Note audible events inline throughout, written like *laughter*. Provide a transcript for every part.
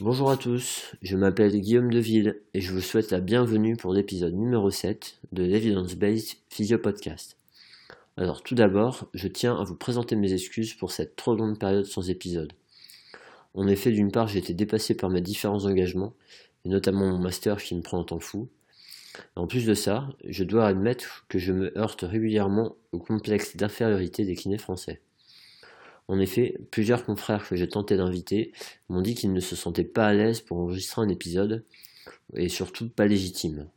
Bonjour à tous, je m'appelle Guillaume Deville et je vous souhaite la bienvenue pour l'épisode numéro 7 de l'Evidence Based Physio Podcast. Alors tout d'abord, je tiens à vous présenter mes excuses pour cette trop longue période sans épisode. En effet, d'une part, j'ai été dépassé par mes différents engagements, et notamment mon master qui me prend un temps fou. En plus de ça, je dois admettre que je me heurte régulièrement au complexe d'infériorité des kinés français. En effet, plusieurs confrères que j'ai tenté d'inviter m'ont dit qu'ils ne se sentaient pas à l'aise pour enregistrer un épisode, et surtout pas légitime.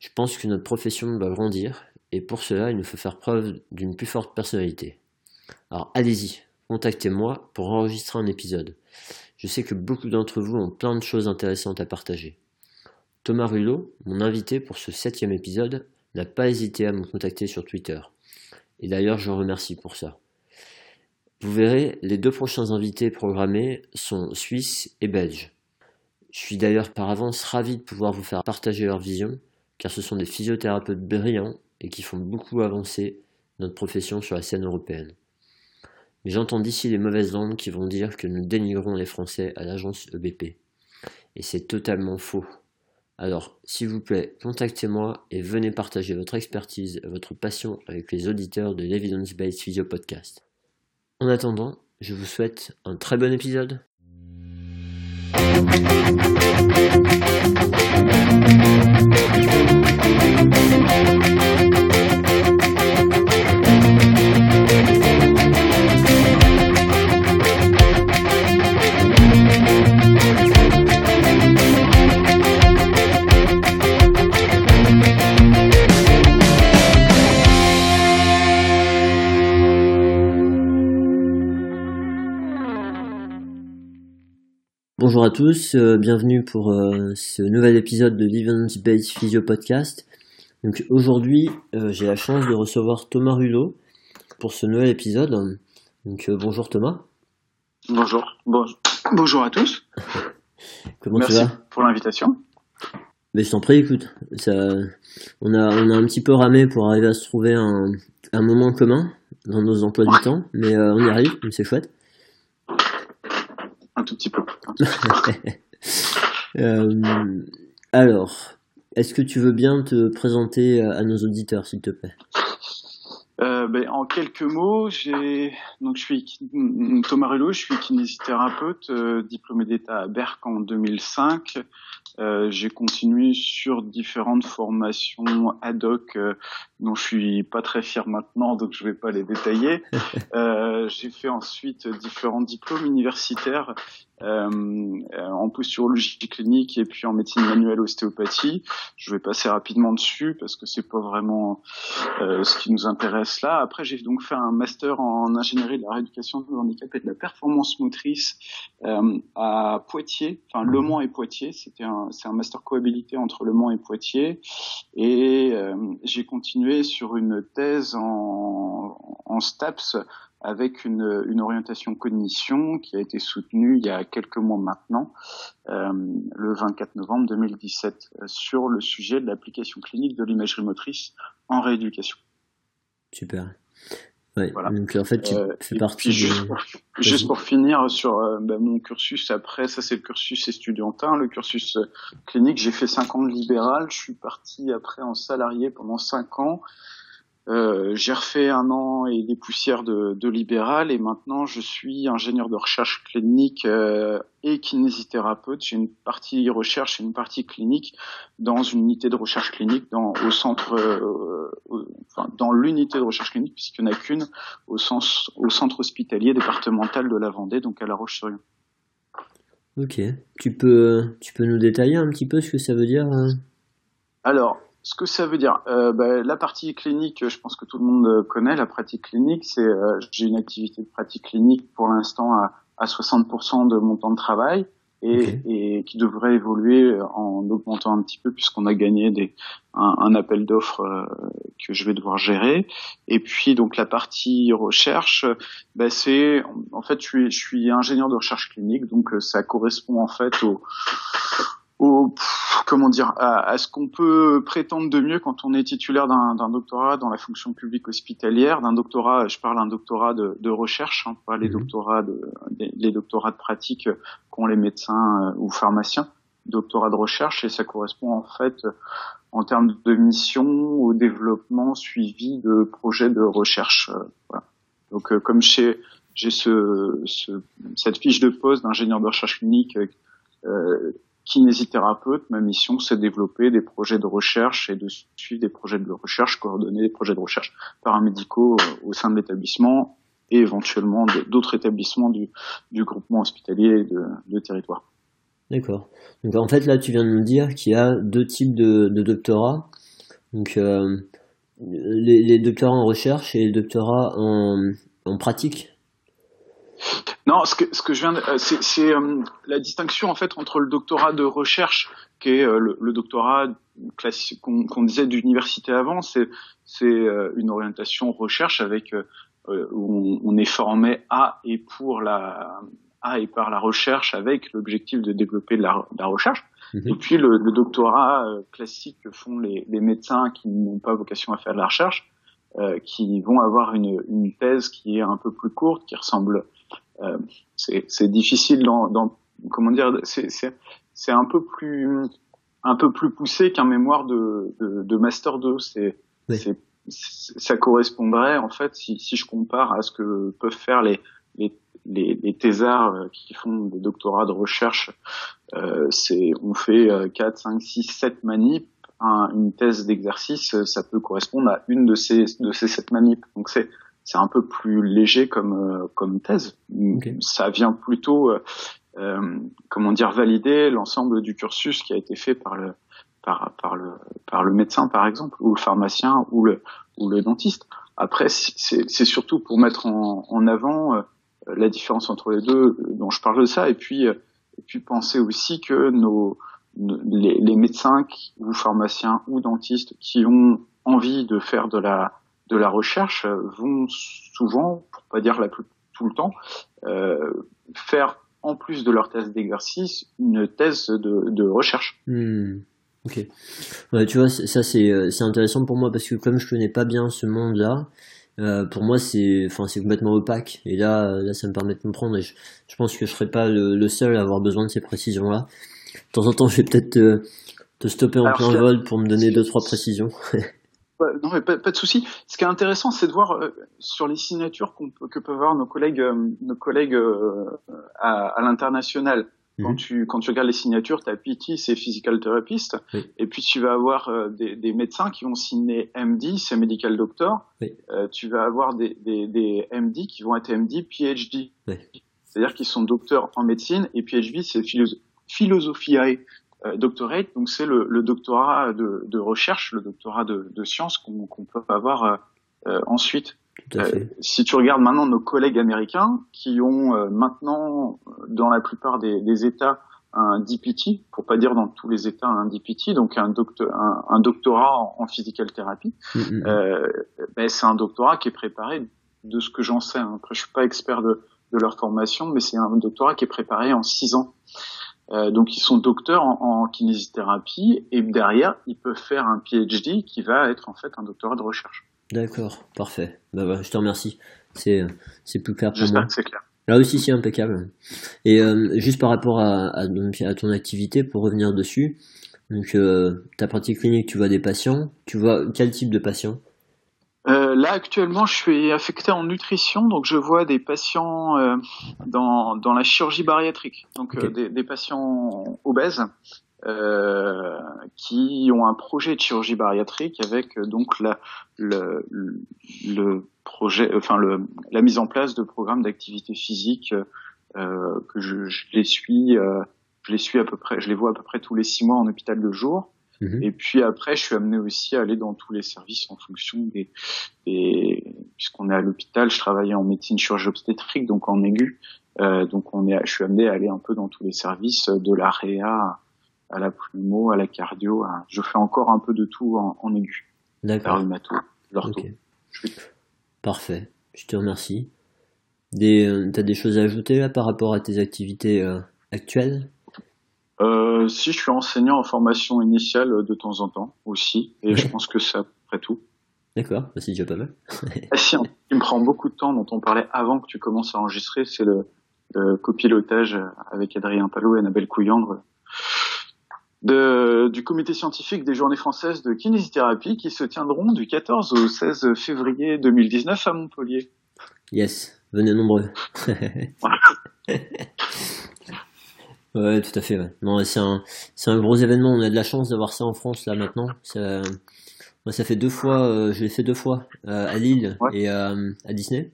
Je pense que notre profession doit grandir, et pour cela il nous faut faire preuve d'une plus forte personnalité. Alors allez-y, contactez-moi pour enregistrer un épisode. Je sais que beaucoup d'entre vous ont plein de choses intéressantes à partager. Thomas Rulot, mon invité pour ce septième épisode, n'a pas hésité à me contacter sur Twitter. Et d'ailleurs, je remercie pour ça. Vous verrez, les deux prochains invités programmés sont suisses et belges. Je suis d'ailleurs par avance ravi de pouvoir vous faire partager leur vision, car ce sont des physiothérapeutes brillants et qui font beaucoup avancer notre profession sur la scène européenne. Mais j'entends d'ici les mauvaises langues qui vont dire que nous dénigrons les Français à l'agence EBP. Et c'est totalement faux. Alors, s'il vous plaît, contactez-moi et venez partager votre expertise votre passion avec les auditeurs de l'Evidence Based Physio Podcast. En attendant, je vous souhaite un très bon épisode. Bonjour à tous, euh, bienvenue pour euh, ce nouvel épisode de l'Events Based Physio Podcast. Donc aujourd'hui, euh, j'ai la chance de recevoir Thomas Rulot pour ce nouvel épisode. Donc bonjour Thomas. Bonjour. bonjour à tous. *laughs* Comment Merci tu vas? pour l'invitation. Mais je t'en prie, écoute, ça, on a on a un petit peu ramé pour arriver à se trouver un, un moment commun dans nos emplois du temps, mais on y arrive, donc c'est chouette. Un tout petit peu. *laughs* euh, alors, est-ce que tu veux bien te présenter à nos auditeurs, s'il te plaît? Euh, ben, en quelques mots, j'ai donc je suis Thomas Rulot, je suis kinésithérapeute, euh, diplômé d'État à Berck en 2005. Euh, j'ai continué sur différentes formations ad hoc euh, dont je suis pas très fier maintenant, donc je vais pas les détailler. *laughs* Euh, j'ai fait ensuite différents diplômes universitaires euh, en posturologie clinique et puis en médecine manuelle ostéopathie. Je vais passer rapidement dessus parce que c'est pas vraiment euh, ce qui nous intéresse là. Après, j'ai donc fait un master en ingénierie de la rééducation du handicap et de la performance motrice euh, à Poitiers, enfin Le Mans et Poitiers. C'était un, c'est un master cohabilité entre Le Mans et Poitiers. Et j'ai continué sur une thèse en, STAPS avec une, une, orientation cognition qui a été soutenue il y a quelques mois maintenant, euh, le 24 novembre 2017, sur le sujet de l'application clinique de l'imagerie motrice en rééducation. Super. Ouais, voilà. Donc en fait, tu euh, fais partie. Juste, de... pour, juste, pour, finir sur euh, bah, mon cursus après, ça c'est le cursus estudiantin, le cursus clinique. J'ai fait cinq ans de libéral. Je suis parti après en salarié pendant cinq ans. Euh, j'ai refait un an et des poussières de, de, libéral et maintenant je suis ingénieur de recherche clinique euh, et kinésithérapeute. J'ai une partie recherche et une partie clinique dans une unité de recherche clinique dans, au centre, euh, enfin, dans l'unité de recherche clinique puisqu'il n'y en a qu'une au, sens, au centre hospitalier départemental de la Vendée, donc à La Roche-sur-Yon. Ok, tu peux, tu peux nous détailler un petit peu ce que ça veut dire hein Alors, ce que ça veut dire, euh, bah, la partie clinique, je pense que tout le monde connaît. La pratique clinique, c'est euh, j'ai une activité de pratique clinique pour l'instant à, à 60% de mon temps de travail et, okay. et, qui devrait évoluer en augmentant un petit peu puisqu'on a gagné des, un, un appel d'offres euh, que je vais devoir gérer. Et puis donc la partie recherche, bah, c'est en fait je suis, je suis ingénieur de recherche clinique, donc ça correspond en fait au au comment dire à, ce qu'on peut prétendre de mieux quand on est titulaire d'un doctorat dans la fonction publique hospitalière, d'un doctorat, je parle d'un doctorat de, de recherche, hein, pas les mhm. doctorats de les, doctorats de pratique qu'ont les médecins euh, ou pharmaciens, doctorat de recherche et ça correspond en fait en termes de mission au développement suivi de projets de recherche. Euh, voilà. Donc comme j'ai j'ai ce, ce, cette fiche de poste d'ingénieur de recherche clinique euh, kinésithérapeute, ma mission c'est de développer des projets de recherche et de suivre des projets de recherche, coordonner des projets de recherche paramédicaux euh, au sein de l'établissement et éventuellement d'autres établissements du, du, groupement hospitalier de, de territoire. D'accord. Donc en fait là tu viens de nous dire qu'il y a deux types de, de doctorats. Donc euh, les, les, doctorats en recherche et les doctorats en pratique. Non, ce que, ce que je viens, de, c'est, c'est euh, la distinction en fait entre le doctorat de recherche, qui est euh, le, doctorat classique qu'on, qu'on disait d'université avant, c'est, c'est euh, une orientation recherche avec où on, est formé à et pour la à et par la recherche avec l'objectif de développer de la, la recherche. Mhm. Et puis le, le doctorat classique que font les, les médecins qui n'ont pas vocation à faire de la recherche, qui vont avoir une, une thèse qui est un peu plus courte, qui ressemble euh, c'est difficile dans, dans, comment dire, c'est un peu plus un peu plus poussé qu'un mémoire de, de, de master 2. C'est ça correspondrait en fait si, si je compare à ce que peuvent faire les les, les, les thésards qui font des doctorats de recherche. Euh, c'est on fait 4, 5, 6, 7 manips. une thèse d'exercice, ça peut correspondre à une de ces de ces sept manips. Donc c'est c'est un peu plus léger comme euh, comme thèse. Ça vient plutôt, euh, euh, comment dire, valider l'ensemble du cursus qui a été fait par le par par le par le médecin par exemple ou le pharmacien ou le ou le dentiste. Après, c'est surtout pour mettre en, en avant euh, la différence entre les deux dont je parle de ça et puis et puis penser aussi que nos les, les médecins ou pharmaciens ou dentistes qui ont envie de faire de la de la recherche vont souvent, pour pas dire la tout le temps, euh, faire en plus de leur thèse d'exercice une thèse de, recherche. Hmm. Ok. tu vois, ça euh, c'est intéressant pour moi parce que comme je connais pas bien ce monde-là, euh, pour moi c'est enfin c'est complètement opaque et là là ça me permet de comprendre et je, pense que je serais pas le, seul à avoir besoin de ces précisions là. De temps en temps, je vais peut-être te, stopper en plein vol pour me donner deux trois précisions. *laughs* non, mais pas, de souci. Ce qui est intéressant, c'est de voir euh, sur les signatures que peuvent avoir nos collègues, euh, nos collègues euh, à, à l'international. Quand mhm. tu quand tu regardes les signatures, tu as PT, c'est physical therapist, et puis tu vas avoir des, des, médecins qui vont signer MD, c'est medical doctor. tu vas avoir des, des, des, MD qui vont être MD, PhD. C'est-à-dire qu'ils sont docteurs en médecine et PhD, c'est philosophie euh, doctorate, donc c'est le, le, doctorat de, de, recherche, le doctorat de, de sciences qu'on peut avoir euh, euh ensuite. Euh, si tu regardes maintenant nos collègues américains qui ont maintenant dans la plupart des, des, États un DPT, pour pas dire dans tous les États un DPT, donc un, docteur, un, un doctorat en, en physical thérapie, mm, mm, mm. ben c'est un doctorat qui est préparé de ce que j'en sais. Hein. Après, je suis pas expert de, de leur formation, mais c'est un doctorat qui est préparé en six ans. Euh, donc ils sont docteurs en, kinésithérapie et derrière ils peuvent faire un PhD qui va être en fait un doctorat de recherche. D'accord, parfait. Bah, bah, je te remercie. C'est c'est plus clair pour J'espère que c'est clair. Là aussi c'est impeccable. Et euh, juste par rapport à, à, à, ton activité, pour revenir dessus, donc euh, ta pratique clinique, tu vois des patients. Tu vois quel type de patients? Euh, là actuellement, je suis affecté en nutrition, donc je vois des patients euh, dans, dans la chirurgie bariatrique, donc euh, des, des, patients obèses euh, qui ont un projet de chirurgie bariatrique avec donc la, le, le projet, enfin le, la mise en place de programmes d'activité physique que je, je, les suis, je les suis à peu près, je les vois à peu près tous les six mois en hôpital de jour. Mhm. Et puis après, je suis amené aussi à aller dans tous les services en fonction des, des puisqu'on est à l'hôpital, je travaillais en médecine chirurgie obstétrique, donc en aigu. Euh, donc on est, je suis amené à aller un peu dans tous les services de la réa à la pneumo, à la cardio. je fais encore un peu de tout en, en aigu. D'accord. l'ortho. Parfait. Je te remercie. Des, euh, t'as des choses à ajouter là par rapport à tes activités euh, actuelles? Euh, Si, je suis enseignant en formation initiale de temps en temps aussi, et je pense que c'est à peu près tout. D'accord, c'est déjà pas mal. ah, si, qui me prend beaucoup de temps, dont on parlait avant que tu commences à enregistrer, c'est le, le copilotage avec Adrien Palot et Annabelle Couillandre de, du comité scientifique des journées françaises de kinésithérapie qui se tiendront du 14 au 16 février 2019 à Montpellier. Yes, venez nombreux. *laughs* *laughs* ouais, tout à fait. Ouais. Non, c'est un, c'est un gros événement. On a de la chance d'avoir ça en France là maintenant. Ça, moi, ça fait deux fois, euh, je l'ai fait deux fois euh, à Lille et à Disney.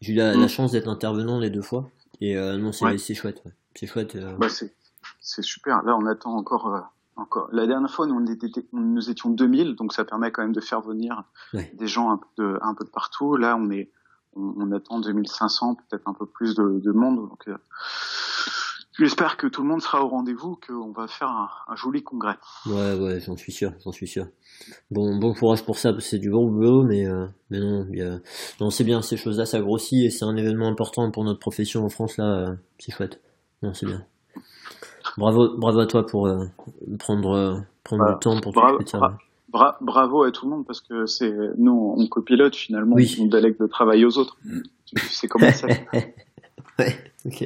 J'ai eu la, la mm. chance d'être intervenant les deux fois. Et euh, non, c'est, c'est chouette. Ouais. C'est chouette. Euh. Bah, c'est, c'est super. Là, on attend encore. Euh, encore. La dernière fois, nous, on était, nous étions 2000, donc ça permet quand même de faire venir des gens un peu, de, un peu de partout. Là, on est, on, on attend 2500, peut-être un peu plus de, de monde. Donc, euh, j'espère que tout le monde sera au rendez-vous, qu'on va faire un, un, joli congrès. Ouais, ouais, j'en suis sûr, j'en suis sûr. Bon, bon courage pour ça, c'est du bon boulot, mais, euh, mais non, non c'est bien, ces choses-là, ça grossit et c'est un événement important pour notre profession en France, là, euh, c'est chouette. Non, c'est bien. Bravo, bravo à toi pour euh, prendre, prendre le temps pour bravo, bra bravo à tout le monde parce que c'est nous on copilote finalement, oui. on délègue le travail aux autres. C'est comment ça *laughs* Ouais, ok.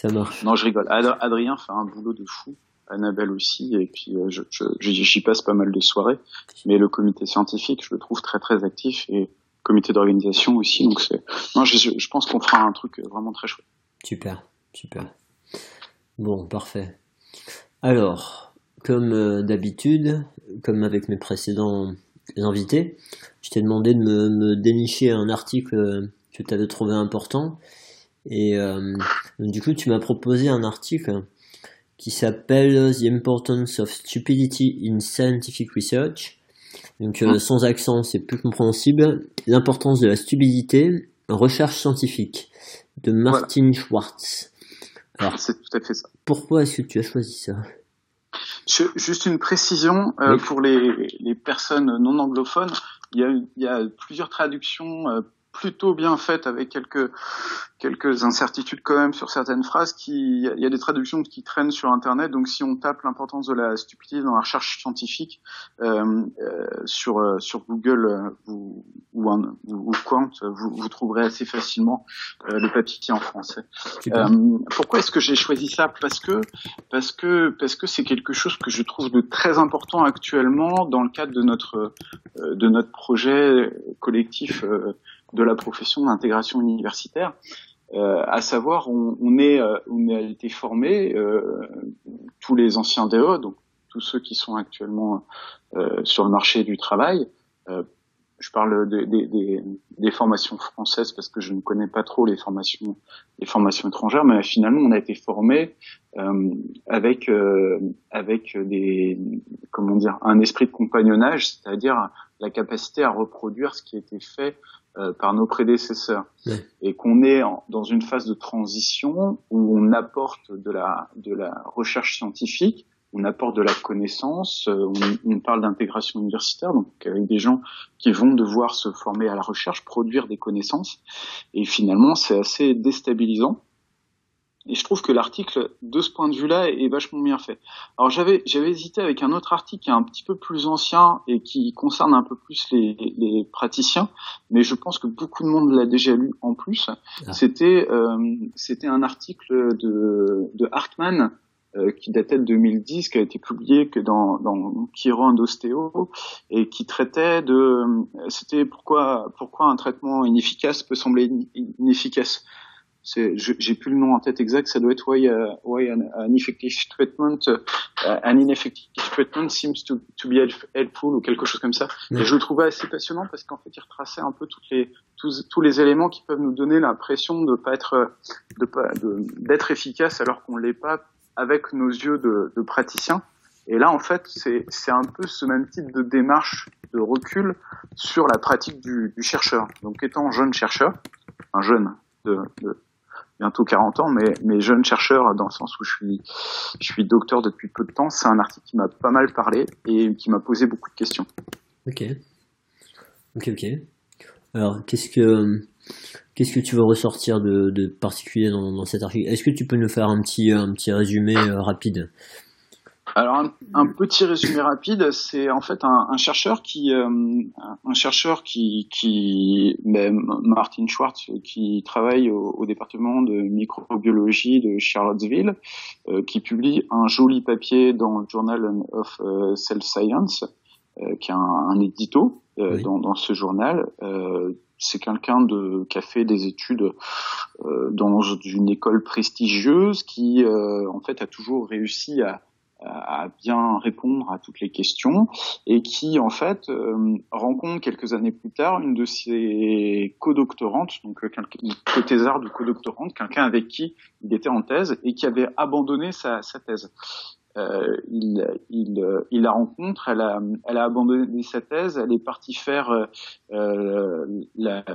Ça marche. Non, je rigole. Ad Adrien fait un boulot de fou. Annabelle aussi, et puis euh, je, j'y passe pas mal de soirées. Mais le comité scientifique, je le trouve très très actif et le comité d'organisation aussi. Donc non, je, je pense qu'on fera un truc vraiment très chouette. Super, super. Bon, parfait. Alors, comme euh, d'habitude, comme avec mes précédents invités, je t'ai demandé de me, dénicher un article euh, que tu avais trouvé important. Et euh, du coup, tu m'as proposé un article qui s'appelle The Importance of Stupidity in Scientific Research. Donc, mmh. sans accent, c'est plus compréhensible. L'importance de la stupidité en recherche scientifique de Martin Schwartz. Alors, c'est tout à fait ça. Pourquoi est-ce que tu as choisi ça? Juste une précision euh, pour les, les, personnes non anglophones. Il y a, il y a plusieurs traductions euh, plutôt bien faite avec quelques quelques incertitudes quand même sur certaines phrases qui il y a des traductions qui traînent sur internet. Donc si on tape l'importance de la stupidité dans la recherche scientifique euh, euh, sur euh, sur Google euh, ou ou, un, ou Quant vous, vous trouverez assez facilement euh, le papier en français. Pourquoi est-ce que j'ai choisi ça? Parce que parce que parce que c'est quelque chose que je trouve de très important actuellement dans le cadre de notre de notre projet collectif de la profession d'intégration universitaire. Euh, à savoir, on, on est, euh, on a été formés, euh, tous les anciens DE, donc tous ceux qui sont actuellement euh, sur le marché du travail. Je parle des de, de, des formations françaises parce que je ne connais pas trop les formations, les formations étrangères, mais finalement, on a été formés avec avec des, comment dire, un esprit de compagnonnage, c'est-à-dire la capacité à reproduire ce qui a été fait euh, par nos prédécesseurs. Et qu'on est dans une phase de transition où on apporte de la, de la recherche scientifique, on apporte de la connaissance, euh, on, on parle d'intégration universitaire, donc avec des gens qui vont devoir se former à la recherche, produire des connaissances, et finalement c'est assez déstabilisant et je trouve que l'article, de ce point de vue-là, est vachement bien fait. Alors j'avais j'avais hésité avec un autre article qui est un petit peu plus ancien et qui concerne un peu plus les, les praticiens, mais je pense que beaucoup de monde l'a déjà lu en plus. Ah. C'était euh, c'était un article de, de Hartmann euh, qui datait de 2010, qui a été publié que dans, dans Chiron d'ostéo et qui traitait de c'était pourquoi pourquoi un traitement inefficace peut sembler inefficace j'ai plus le nom en tête exact, ça doit être why, uh, why an, an, effective treatment, uh, an ineffective treatment seems to, to, be helpful ou quelque chose comme ça. Et je le trouvais assez passionnant parce qu'en fait, il retraçait un peu toutes les, tous, tous les éléments qui peuvent nous donner l'impression de pas être, de pas, d'être efficace alors qu'on l'est pas avec nos yeux de, de praticiens. Et là, en fait, c'est, c'est un peu ce même type de démarche de recul sur la pratique du, du chercheur. Donc, étant jeune chercheur, un jeune de, de bientôt 40 ans, mais, mais jeune chercheur dans le sens où je suis, je suis docteur depuis peu de temps. C'est un article qui m'a pas mal parlé et qui m'a posé beaucoup de questions. Ok. Ok, ok. Alors, qu'est-ce que, Qu'est-ce que tu veux ressortir de, particulier dans, dans, cet article? Est-ce que tu peux nous faire un petit, un petit résumé rapide? Alors un, petit résumé rapide, c'est en fait un, un chercheur qui, euh, un chercheur qui, qui ben, Martin Schwartz, qui travaille au, au, département de microbiologie de Charlottesville, euh, qui publie un joli papier dans le Journal of euh, Cell Science, qui est un, un édito dans, dans, ce journal. c'est quelqu'un de qui a fait des études dans une école prestigieuse, qui en fait a toujours réussi à à bien répondre à toutes les questions et qui en fait euh, rencontre quelques années plus tard une de ses co-doctorantes, donc euh, co-thésarde ou co-doctorante, quelqu'un avec qui il était en thèse et qui avait abandonné sa, sa thèse. Euh, il, il, il, la rencontre, elle a, elle a abandonné sa thèse, elle est partie faire euh,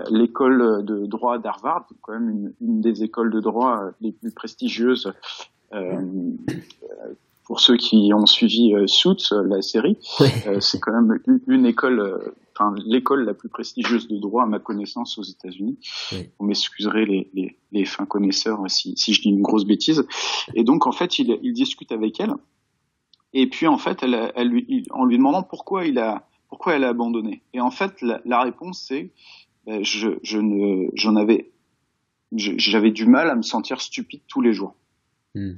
l'école de droit d'Harvard, quand même une, une, des écoles de droit les plus prestigieuses euh, pour ceux qui ont suivi euh, Suits, euh, la série, euh, c'est quand même une, école, euh, enfin l'école la plus prestigieuse de droit à ma connaissance aux États-Unis. Vous m'excuserez les, les, les, fins connaisseurs si, si, je dis une grosse bêtise. Et donc en fait, il, il discute avec elle. Et puis en fait, elle, elle lui, en lui demandant pourquoi il a, pourquoi elle a abandonné. Et en fait, la, la réponse c'est, ben, je, je ne, j'en avais, j'avais du mal à me sentir stupide tous les jours. Hmm.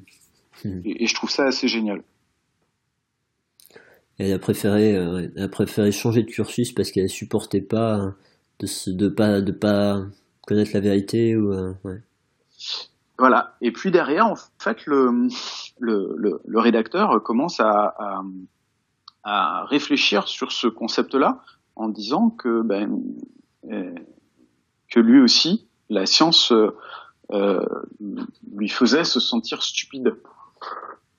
Hmm. Et, je trouve ça assez génial. Elle a préféré, euh, elle a préféré changer de cursus parce qu'elle supportait pas de, de pas de pas connaître la vérité ou euh, ouais. Voilà. Et puis derrière, en fait, le le, le, le rédacteur commence à, à, à, réfléchir sur ce concept-là en disant que ben euh, que lui aussi, la science euh, lui faisait se sentir stupide.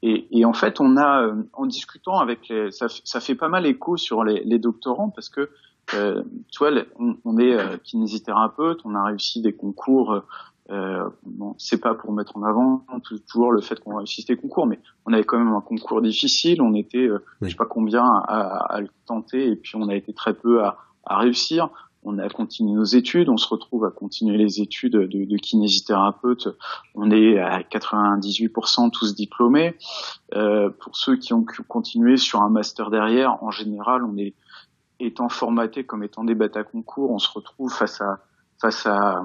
Et, et, en fait, on a, euh, en discutant avec les, ça, ça fait pas mal écho sur les, les doctorants parce que, euh, tu vois, on, on est euh, kinésithérapeute, on a réussi des concours. Euh, bon, c'est pas pour mettre en avant toujours le fait qu'on réussisse des concours, mais on avait quand même un concours difficile. On était, euh, je sais pas combien à, à, le tenter, et puis on a été très peu à, à réussir on a continué nos études, on se retrouve à continuer les études de, de kinésithérapeute. On est à 98% tous diplômés. Euh, pour ceux qui ont continué sur un master derrière, en général, on est étant formaté comme étant des bêta concours, on se retrouve face à face à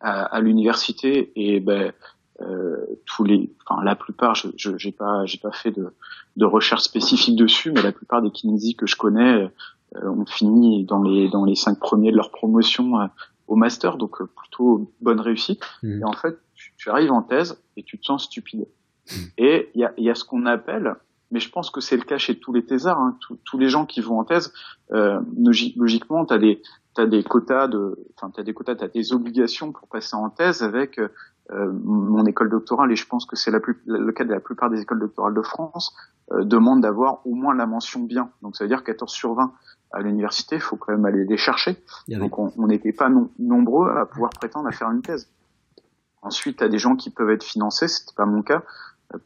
à, l'université et ben euh, tous les, enfin la plupart, je j'ai pas j'ai pas fait de, de recherche spécifique dessus, mais la plupart des kinésis que je connais ont fini dans les dans les cinq premiers de leur promotion euh, au master, donc euh, plutôt bonne réussite. Mmh. Et en fait, tu, arrives en thèse et tu te sens stupide. Mmh. Et il y a, y a ce qu'on appelle, mais je pense que c'est le cas chez tous les thésards, hein, tous les gens qui vont en thèse, euh, logiquement, tu as des t'as des quotas de, enfin t'as des quotas, t'as des obligations pour passer en thèse avec euh, mon école doctorale et je pense que c'est la plus, le cas de la plupart des écoles doctorales de France euh, demande d'avoir au moins la mention bien. Donc ça veut dire 14 sur 20 à l'université, il faut quand même aller les chercher. Donc on n'était pas nombreux à pouvoir prétendre à faire une thèse. Ensuite, tu as des gens qui peuvent être financés, c'était pas mon cas, euh,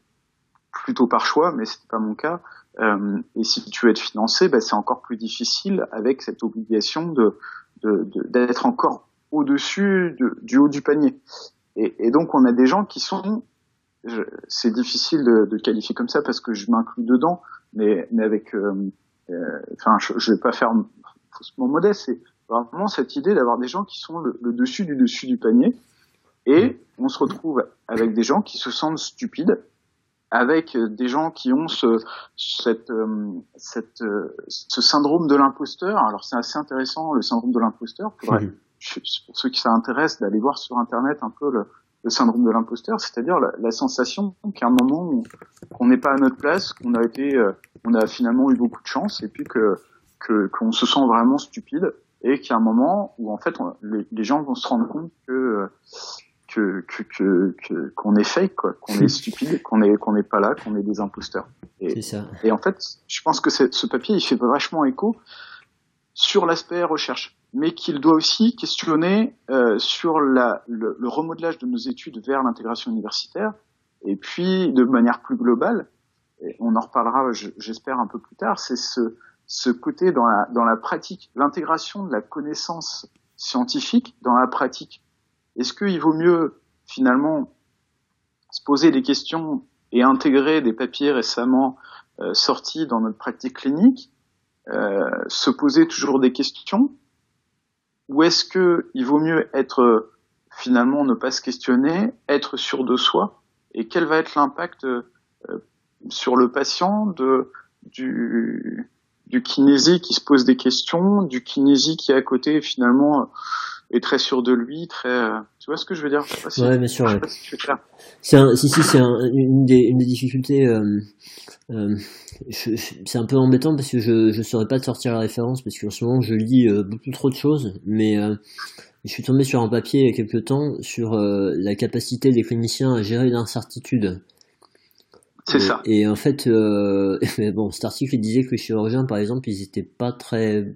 plutôt par choix, mais c'était pas mon cas. Euh, et si tu veux être financé, bah, c'est encore plus difficile avec cette obligation de d'être encore au-dessus du haut du panier. Et, et, donc on a des gens qui sont, c'est difficile de, de, qualifier comme ça parce que je m'inclus dedans, mais, mais avec euh, enfin, je, je vais pas faire faussement modeste, c'est vraiment cette idée d'avoir des gens qui sont le, dessus du dessus du panier, et on se retrouve avec des gens qui se sentent stupides, avec des gens qui ont ce, cette, euh, cette, euh, ce syndrome de l'imposteur. Alors c'est assez intéressant le syndrome de l'imposteur. Pour, pour ceux qui s'intéressent, d'aller voir sur internet un peu le, le syndrome de l'imposteur, c'est-à-dire la, la, sensation qu'à un moment qu'on n'est pas à notre place, qu'on a été, euh, on a finalement eu beaucoup de chance, et puis que qu'on se sent vraiment stupide, et qu'il y a un moment où en fait les, les, gens vont se rendre compte que que que qu'on est fake, quoi, qu'on est stupide, qu'on est qu'on n'est pas là, qu'on est des imposteurs. Et, ça. et en fait, je pense que ce papier il fait vachement écho sur l'aspect recherche mais qu'il doit aussi questionner euh, sur la, le, le, remodelage de nos études vers l'intégration universitaire, et puis de manière plus globale, on en reparlera, j'espère, un peu plus tard, c'est ce, ce côté dans la, dans la pratique, l'intégration de la connaissance scientifique dans la pratique. Est-ce qu'il vaut mieux finalement se poser des questions et intégrer des papiers récemment euh, sortis dans notre pratique clinique, se poser toujours des questions, ou est-ce que il vaut mieux être finalement ne pas se questionner, être sûr de soi, et quel va être l'impact euh, sur le patient de du du kinésie qui se pose des questions, du kinésie qui est à côté finalement est très sûr de lui, très. Euh, tu vois ce que je veux dire? Je sais pas si, Ouais, bien sûr. Ouais. Si c'est un, si si, c'est une des une des difficultés. Euh, euh, c'est un peu embêtant parce que je je saurais pas te sortir la référence parce qu'en ce moment je lis euh, beaucoup trop de choses, mais je suis tombé sur un papier il y a quelques temps sur la capacité des cliniciens à gérer l'incertitude. C'est ça. Et en fait, *laughs* bon, cet article disait que les chirurgiens, par exemple, ils étaient pas très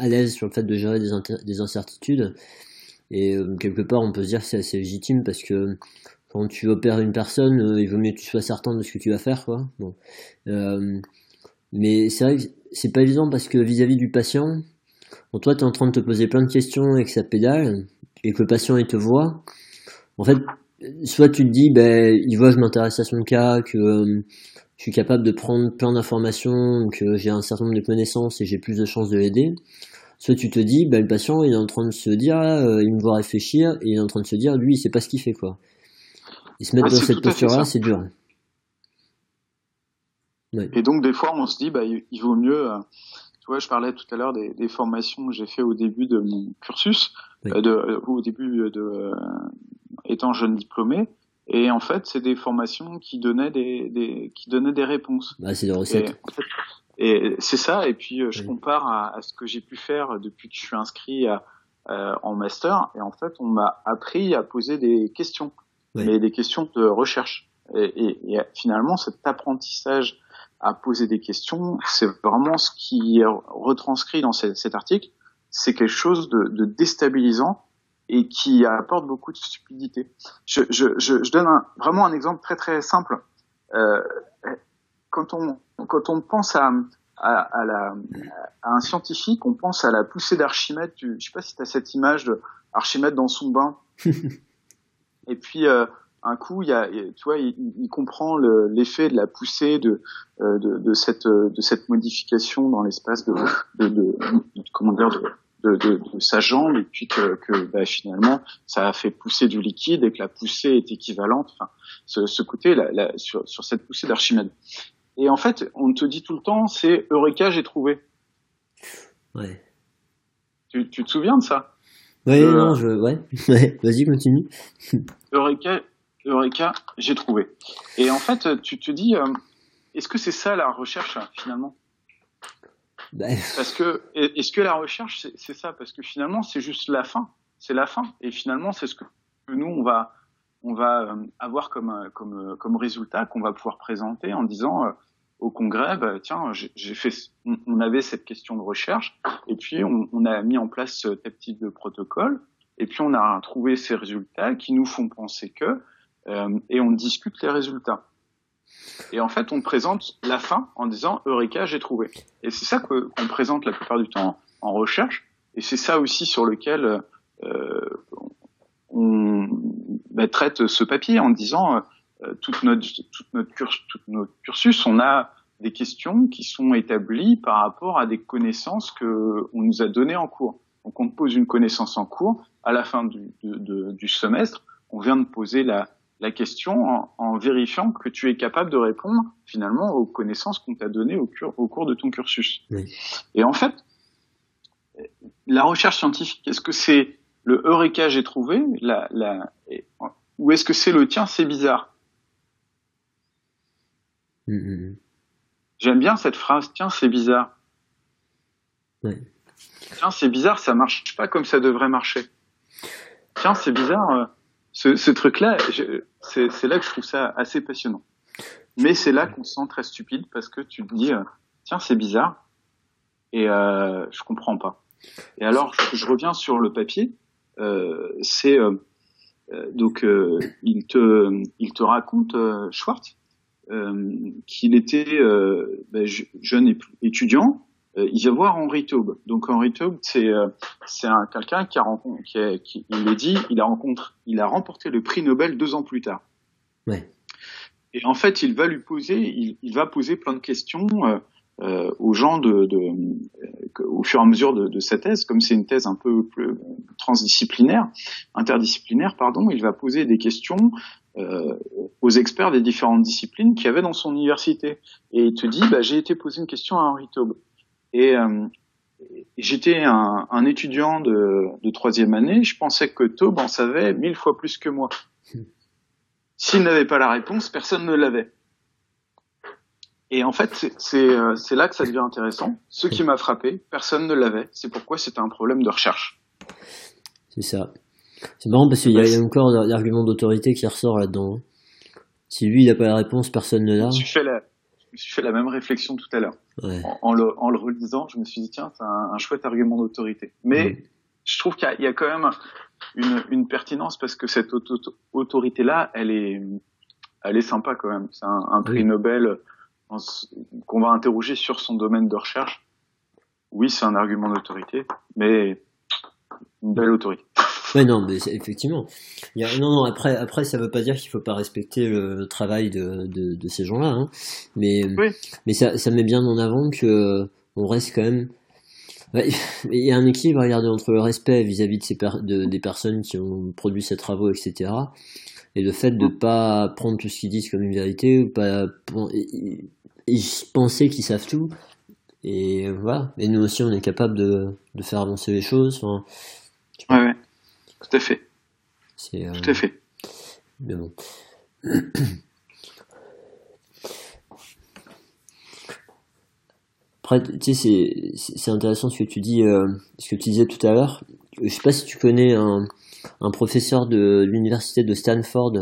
à l'aise sur le fait de gérer des, des incertitudes. Et euh, quelque part, on peut se dire que c'est assez légitime parce que quand tu opères une personne, euh, il vaut mieux que tu sois certain de ce que tu vas faire, quoi. Bon. Euh, mais c'est vrai que c'est pas évident parce que vis-à-vis du patient, bon, toi, tu es en train de te poser plein de questions avec sa pédale et que le patient, il te voit. En fait, soit tu te dis, ben, il voit, je m'intéresse à son cas, que je suis capable de prendre plein d'informations, que j'ai un certain nombre de connaissances et j'ai plus de chances de l'aider. Soit tu te dis, bah, le patient il est en train de se dire, euh, il me voit réfléchir, et il est en train de se dire, lui, il sait pas ce qu'il fait, quoi. Et se mettre dans cette posture-là, c'est dur. Et donc, des fois, on se dit, bah, il vaut mieux, euh, tu vois, je parlais tout à l'heure des, des, formations que j'ai fait au début de mon cursus, euh, de, au début de, étant jeune diplômé. Et en fait, c'est des formations qui donnaient des, des qui donnaient des réponses. Bah, c'est des recettes. Et, c'est ça. Et puis euh, je compare à, à, ce que j'ai pu faire depuis que je suis inscrit à, euh, en master. Et en fait, on m'a appris à poser des questions, mais des questions de recherche. Et, et, finalement, cet apprentissage à poser des questions, c'est vraiment ce qui est retranscrit dans cet, cet article. C'est quelque chose de, de déstabilisant et qui apporte beaucoup de stupidité. Je, je, je, je donne un, vraiment un exemple très très simple. Euh, quand on quand on pense à, à, à, la, à un scientifique, on pense à la poussée d'Archimède. Je sais pas si tu as cette image de Archimède dans son bain. *laughs* et puis euh, un coup, il y a, tu vois, il, il comprend l'effet de la poussée de, euh, de, de, cette de cette modification dans l'espace de, de, de, comment dire de, de, de, de, sa jambe et puis que, que bah, finalement ça a fait pousser du liquide et que la poussée est équivalente. Enfin, ce, ce côté la, la, sur, sur cette poussée d'Archimède. Et en fait, on te dit tout le temps, c'est Eureka, j'ai trouvé. Ouais. Tu, tu te souviens de ça? Ouais, euh, non, je, ouais, *laughs* ouais. Vas-y, continue. *laughs* Eureka, Eureka, j'ai trouvé. Et en fait, tu te dis, euh, est-ce que c'est ça la recherche finalement? Parce que *laughs* est-ce que la recherche c'est ça Parce que finalement c'est juste la fin, c'est la fin, et finalement c'est ce que nous on va on va euh, avoir comme euh, comme euh, comme résultat qu'on va pouvoir présenter en disant au congrès, bah, tiens, j'ai fait, on, avait cette question de recherche, et puis on, on a mis en place tel type de protocole, et puis on a trouvé ces résultats qui nous font penser que, et on discute les résultats. Et en fait, on présente la fin en disant Eureka, j'ai trouvé. Et c'est ça qu'on présente la plupart du temps en recherche. Et c'est ça aussi sur lequel euh, on bah, traite ce papier en disant euh, toute notre, toute notre, cursus, on a des questions qui sont établies par rapport à des connaissances que on nous a données en cours. Donc on pose une connaissance en cours, à la fin du semestre, on vient de poser la, la question en, vérifiant que tu es capable de répondre finalement aux connaissances qu'on t'a données au, au, cours de ton cursus. Et en fait, la recherche scientifique, est-ce que c'est le Eureka j'ai trouvé, la, la, ou est-ce que c'est le tiens c'est bizarre? Mm, mm, mm. J'aime bien cette phrase tiens c'est bizarre. Tiens c'est bizarre, ça marche pas comme ça devrait marcher. Tiens c'est bizarre. Euh, ce, ce truc-là, c'est là que je trouve ça assez passionnant. Mais c'est là qu'on se sent très stupide parce que tu te dis, euh, tiens, c'est bizarre et euh, je comprends pas. Et alors, je, reviens sur le papier. Euh, c'est euh, euh, donc il te il te raconte Schwartz qu'il était ben, jeune étudiant il va voir Henri Taube. Donc Henri Taube, c'est c'est un quelqu'un qui a rencontré, qui, qui, il le dit, il a rencontré, il a remporté le prix Nobel deux ans plus tard. Ouais. Et en fait, il va lui poser, il, il va poser plein de questions euh, aux gens de, de euh, au fur et à mesure de, de cette thèse, comme c'est une thèse un peu plus transdisciplinaire, interdisciplinaire, pardon, il va poser des questions euh, aux experts des différentes disciplines qu'il y avait dans son université. Et il te dit, bah, j'ai été poser une question à Henri Taube. Et euh, j'étais un, un, étudiant de, de troisième année, je pensais que Taube en savait mille fois plus que moi. *laughs* S'il n'avait pas la réponse, personne ne l'avait. Et en fait, euh, c'est là que ça devient intéressant. Ce qui m'a frappé, personne ne l'avait. C'est pourquoi c'était un problème de recherche. C'est ça. C'est marrant parce qu'il y, a encore l'argument d'autorité qui ressort là-dedans. Si lui, il n'a pas la réponse, personne ne l'a. Je me suis fait la même réflexion tout à l'heure. Ouais. En, le, en le relisant, je me suis dit, tiens, c'est un, un, chouette argument d'autorité. Mais je trouve qu'il y, y, a quand même une, une pertinence parce que cette autorité-là, elle est, elle est sympa quand même. C'est un, un, prix Nobel qu'on va interroger sur son domaine de recherche, oui, c'est un argument d'autorité, mais une belle autorité. *laughs* Oui, non, mais effectivement. Il y a, non, non, après, après, ça veut pas dire qu'il faut pas respecter le, travail de, de, de ces gens-là, hein. mais, mais ça, ça met bien en avant que on reste quand même. *laughs* Il y a un équilibre à garder entre le respect vis-à-vis de ces de, des personnes qui ont produit ces travaux, etc., et le fait de mm. pas prendre tout ce qu'ils disent comme une vérité ou pas ils pensaient qu'ils savent tout. Et voilà. Et nous aussi, on est capable de, de faire avancer les choses. Enfin, ouais, ouais, tout à fait. Euh... Tout à fait. Mais bon. Après, tu sais, c'est intéressant ce que tu dis, euh, ce que tu disais tout à l'heure. Je sais pas si tu connais un, un professeur de l'université de Stanford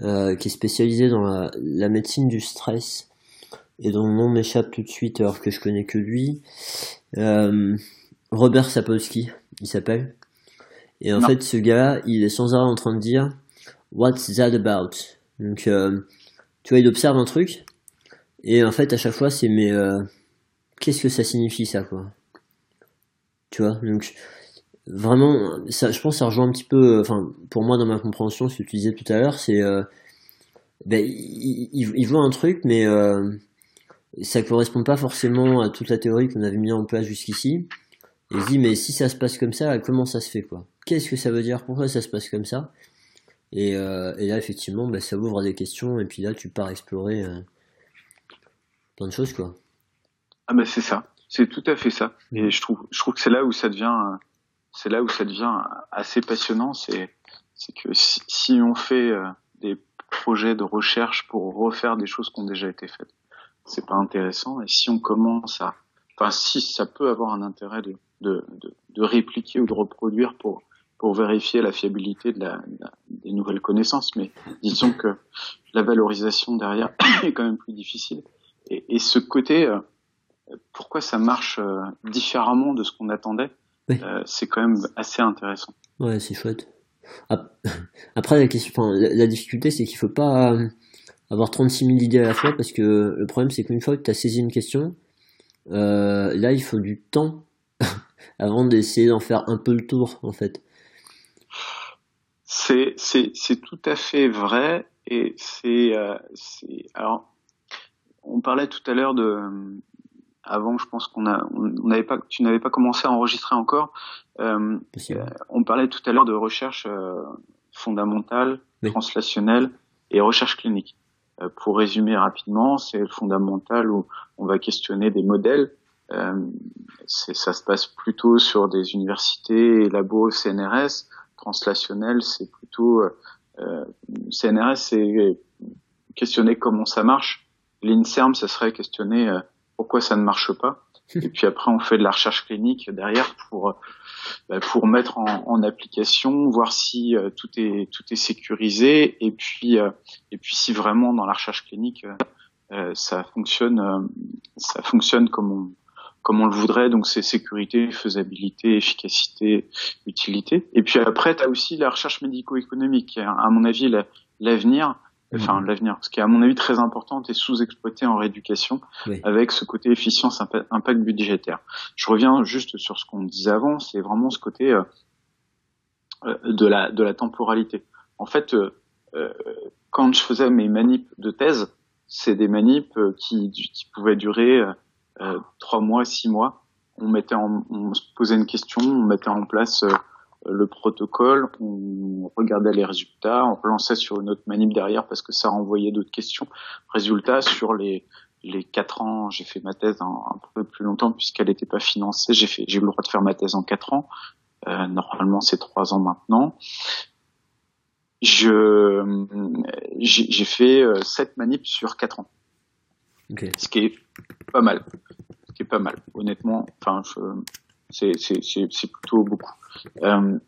euh, qui est spécialisé dans la, la, médecine du stress et dont le nom m'échappe tout de suite alors que je connais que lui. Robert Sapolsky, il s'appelle. Et en fait, ce gars, il est sans arrêt en train de dire What's that about? Donc, euh, tu vois, il observe un truc, et en fait, à chaque fois, c'est mais euh, qu'est-ce que ça signifie ça, quoi? Tu vois? Donc, vraiment, ça, je pense que ça rejoint un petit peu, enfin, pour moi, dans ma compréhension, ce que tu disais tout à l'heure, c'est. Euh, ben, il, il, il, voit un truc, mais euh, ça correspond pas forcément à toute la théorie qu'on avait mis en place jusqu'ici. Et il dit, mais si ça se passe comme ça, comment ça se fait, quoi? Qu'est-ce que ça veut dire? Pourquoi ça se passe comme ça? Et, euh, et, là, effectivement, bah, ça ouvre des questions, et puis là, tu pars explorer euh, plein de choses, quoi. Ah, bah, c'est ça. C'est tout à fait ça. Et je trouve, je trouve que c'est là où ça devient, c'est là où ça devient assez passionnant. C'est, c'est que si, si, on fait euh, des projets de recherche pour refaire des choses qui ont déjà été faites, c'est pas intéressant. Et si on commence à, enfin, si ça peut avoir un intérêt de, de, de, de répliquer ou de reproduire pour pour vérifier la fiabilité de la, des nouvelles connaissances, mais disons que la valorisation derrière *coughs* est quand même plus difficile. Et, et ce côté, euh, pourquoi ça marche euh, différemment de ce qu'on attendait, euh, c'est quand même assez intéressant. Ouais, c'est chouette. *laughs* Après, la, question, enfin, la, la difficulté, c'est qu'il faut pas avoir 36 000 idées à la fois parce que le problème c'est qu'une fois que tu as saisi une question, là il faut du temps *laughs* avant d'essayer d'en faire un peu le tour en fait. C'est c'est c'est tout à fait vrai et c'est euh, alors on parlait tout à l'heure de avant je pense qu'on a on n'avait pas tu n'avais pas commencé à enregistrer encore euh, on parlait tout à l'heure de recherche euh, fondamentale oui. translationnelle et recherche clinique euh, pour résumer rapidement, c'est le fondamental où on va questionner des modèles. Euh, ça se passe plutôt sur des universités labos CNRS. Translationnel, c'est plutôt euh, CNRS, c'est questionner comment ça marche. L'INSERM, ça serait questionner euh, pourquoi ça ne marche pas. *laughs* Et puis après, on fait de la recherche clinique derrière pour bah, pour mettre en, en, application, voir si euh, tout est tout est sécurisé, et puis euh, et puis si vraiment dans la recherche clinique euh, ça fonctionne ça fonctionne comme on comme on le voudrait, donc c'est sécurité, faisabilité, efficacité, utilité. Et puis après, tu as aussi la recherche médico-économique, qui est, à mon avis l'avenir, enfin l'avenir, ce qui est à mon avis très important et sous-exploité en rééducation, avec ce côté efficience, impact budgétaire. Je reviens juste sur ce qu'on disait avant, c'est vraiment ce côté euh, euh, de la de la temporalité. En fait, euh, quand je faisais mes manips de thèse, c'est des manips qui, qui pouvaient durer trois mois, six mois. On mettait en, on se posait une question, on mettait en place le protocole, on regardait les résultats, on relançait sur une autre manip derrière parce que ça renvoyait d'autres questions. Résultat, sur les les quatre ans, j'ai fait ma thèse un, peu plus longtemps puisqu'elle n'était pas financée. J'ai fait, j'ai eu le droit de faire ma thèse en quatre ans. Euh, normalement, c'est trois ans maintenant. Je j'ai fait euh, sept manips sur quatre ans, okay. ce qui est pas mal, ce qui est pas mal. Honnêtement, enfin, c'est c'est plutôt beaucoup. Euh,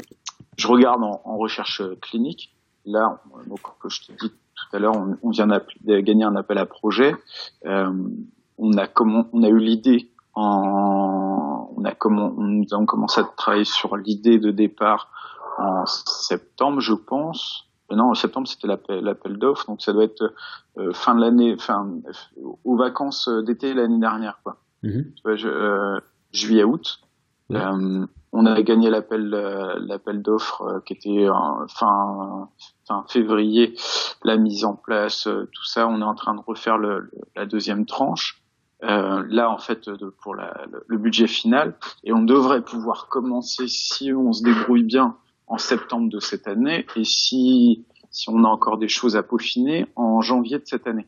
je regarde en, en, recherche clinique. Là, donc, je te dis tout à l'heure, on, on, vient de gagner un appel à projet. Euh, on a comment, on a eu l'idée en, on a comment, nous avons commencé à travailler sur l'idée de départ en septembre, je pense. Euh, non, en septembre, c'était l'appel d'offres, donc ça doit être euh, fin de l'année, fin aux vacances d'été l'année dernière, quoi. Vois, je, euh, juillet août. Euh, on a gagné l'appel euh, l'appel d'offres euh, qui était fin fin février, la mise en place, tout ça. On est en train de refaire le, la deuxième tranche. Euh, là en fait de, pour la, le, budget final et on devrait pouvoir commencer si on se débrouille bien en septembre de cette année et si si on a encore des choses à peaufiner en janvier de cette année.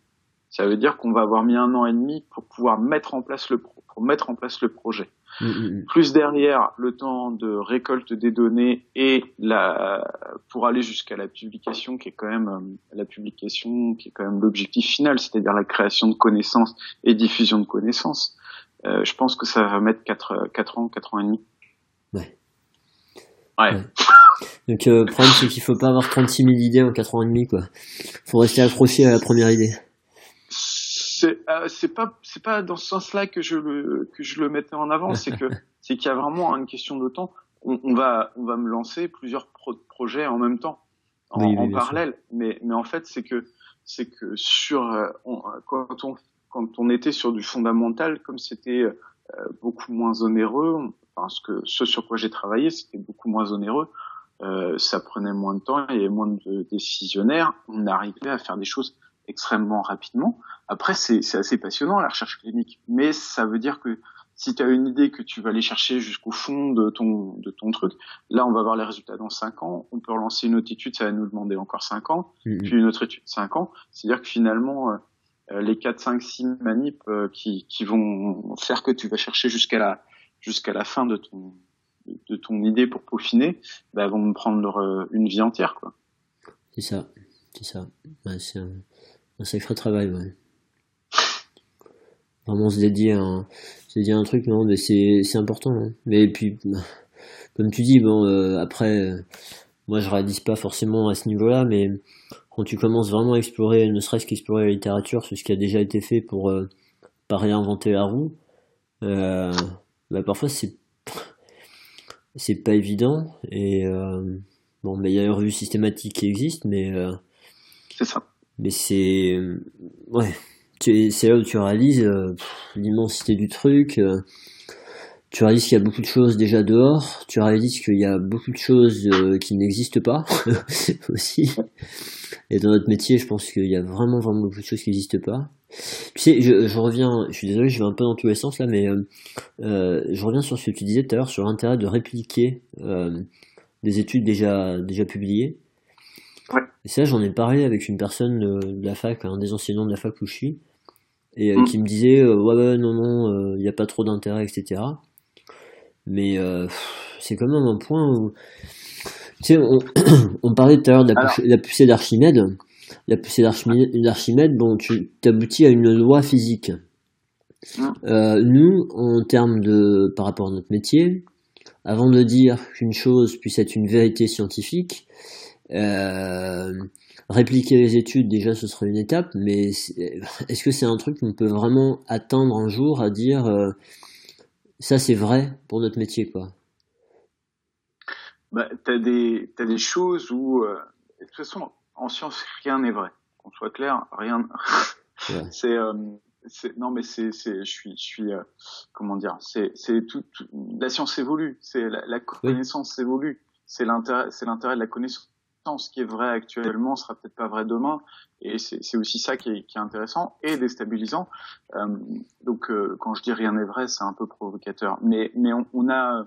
Ça veut dire qu'on va avoir mis un an et demi pour pouvoir mettre en place le pour mettre en place le projet. Mm, mm, mm. Plus derrière le temps de récolte des données et la pour aller jusqu'à la publication qui est quand même euh, la publication qui est quand même l'objectif final, c'est-à-dire la création de connaissances et diffusion de connaissances. Euh, je pense que ça va mettre 4, 4 ans, 4 ans et demi. Ouais. Ouais. Donc euh, le problème c'est qu'il faut pas avoir 36 000 idées en 4 ans et demi quoi. Faut rester accroché à la première idée c'est c'est pas c'est pas dans ce sens-là que je le que je le mettais en avant, c'est que *laughs* c'est qu'il y a vraiment une question de temps. On, on, va on va me lancer plusieurs projets en même temps, en, en parallèle. Mais mais en fait c'est que c'est que sur euh, quand on quand on était sur du fondamental, comme c'était euh, beaucoup moins onéreux, parce que ce sur quoi j'ai travaillé c'était beaucoup moins onéreux. Euh, ça prenait moins de temps, il y avait moins de décisionnaires, on arrivait à faire des choses extrêmement rapidement. Après, c'est assez passionnant la recherche clinique, mais ça veut dire que si tu as une idée que tu vas aller chercher jusqu'au fond de ton de ton truc, là on va voir les résultats dans 5 ans, on peut relancer une autre étude, ça va nous demander encore 5 ans, mm-hmm. puis une autre étude 5 ans, c'est-à-dire que finalement euh, euh, les 4 5 6 manips euh, qui qui vont faire que tu vas chercher jusqu'à la jusqu'à la fin de ton de ton idée pour peaufiner, bah, vont me prendre une vie entière quoi. C'est ça, c'est ça. c'est un un sacré travail, ouais. Vraiment se dédier à un, se dédier un truc, non, mais c'est, c'est important. Hein. Mais puis, *laughs* comme tu dis, bon, euh, après, euh, moi je réalise pas forcément à ce niveau-là, mais quand tu commences vraiment à explorer, ne serait-ce qu'explorer la littérature, sur ce qui a déjà été fait pour euh, pas réinventer la roue, bah, parfois c'est c'est pas évident et bon mais il y a une revue systématique qui existe mais c'est ça. mais c'est ouais c'est là où tu réalises euh, l'immensité du truc euh, tu réalises qu'il y a beaucoup de choses déjà dehors tu réalises qu'il y a beaucoup de choses euh, qui n'existent pas *laughs* aussi. Et dans notre métier je pense qu'il y a vraiment vraiment beaucoup de choses qui n'existent pas tu sais je, je, reviens je suis désolé je vais un peu dans tous les sens là mais je reviens sur ce que tu disais tout à l'heure sur l'intérêt de répliquer des études déjà déjà publiées et ça, j'en ai parlé avec une personne de la fac, un des enseignants de la fac où je suis, et euh, mm. qui me disait euh, ouais, ouais non non, il euh, n'y a pas trop d'intérêt, etc. Mais c'est quand même un point où tu sais, on, *coughs* on parlait tout à l'heure de la, poussée d'Archimède, bon, tu aboutis à une loi physique. Mm. nous, en termes de, par rapport à notre métier, avant de dire qu'une chose puisse être une vérité scientifique, euh, répliquer les études, déjà, ce serait une étape, mais est-ce que c'est un truc qu'on peut vraiment attendre un jour à dire euh, ça c'est vrai pour notre métier, quoi? Bah, T'as des, as des choses où, euh, de toute façon, en science, rien n'est vrai. qu'on soit clair, rien. *laughs* c'est c'est non mais c'est c'est je suis je suis euh, comment dire c'est c'est tout, la science évolue. C'est la, la, connaissance évolue. C'est l'intérêt c'est l'intérêt de la connaissance ce qui est vrai actuellement sera peut-être pas vrai demain. Et c'est c'est aussi ça qui est, qui est intéressant et déstabilisant. Euh, donc euh, quand je dis rien n'est vrai c'est un peu provocateur. Mais mais on, on a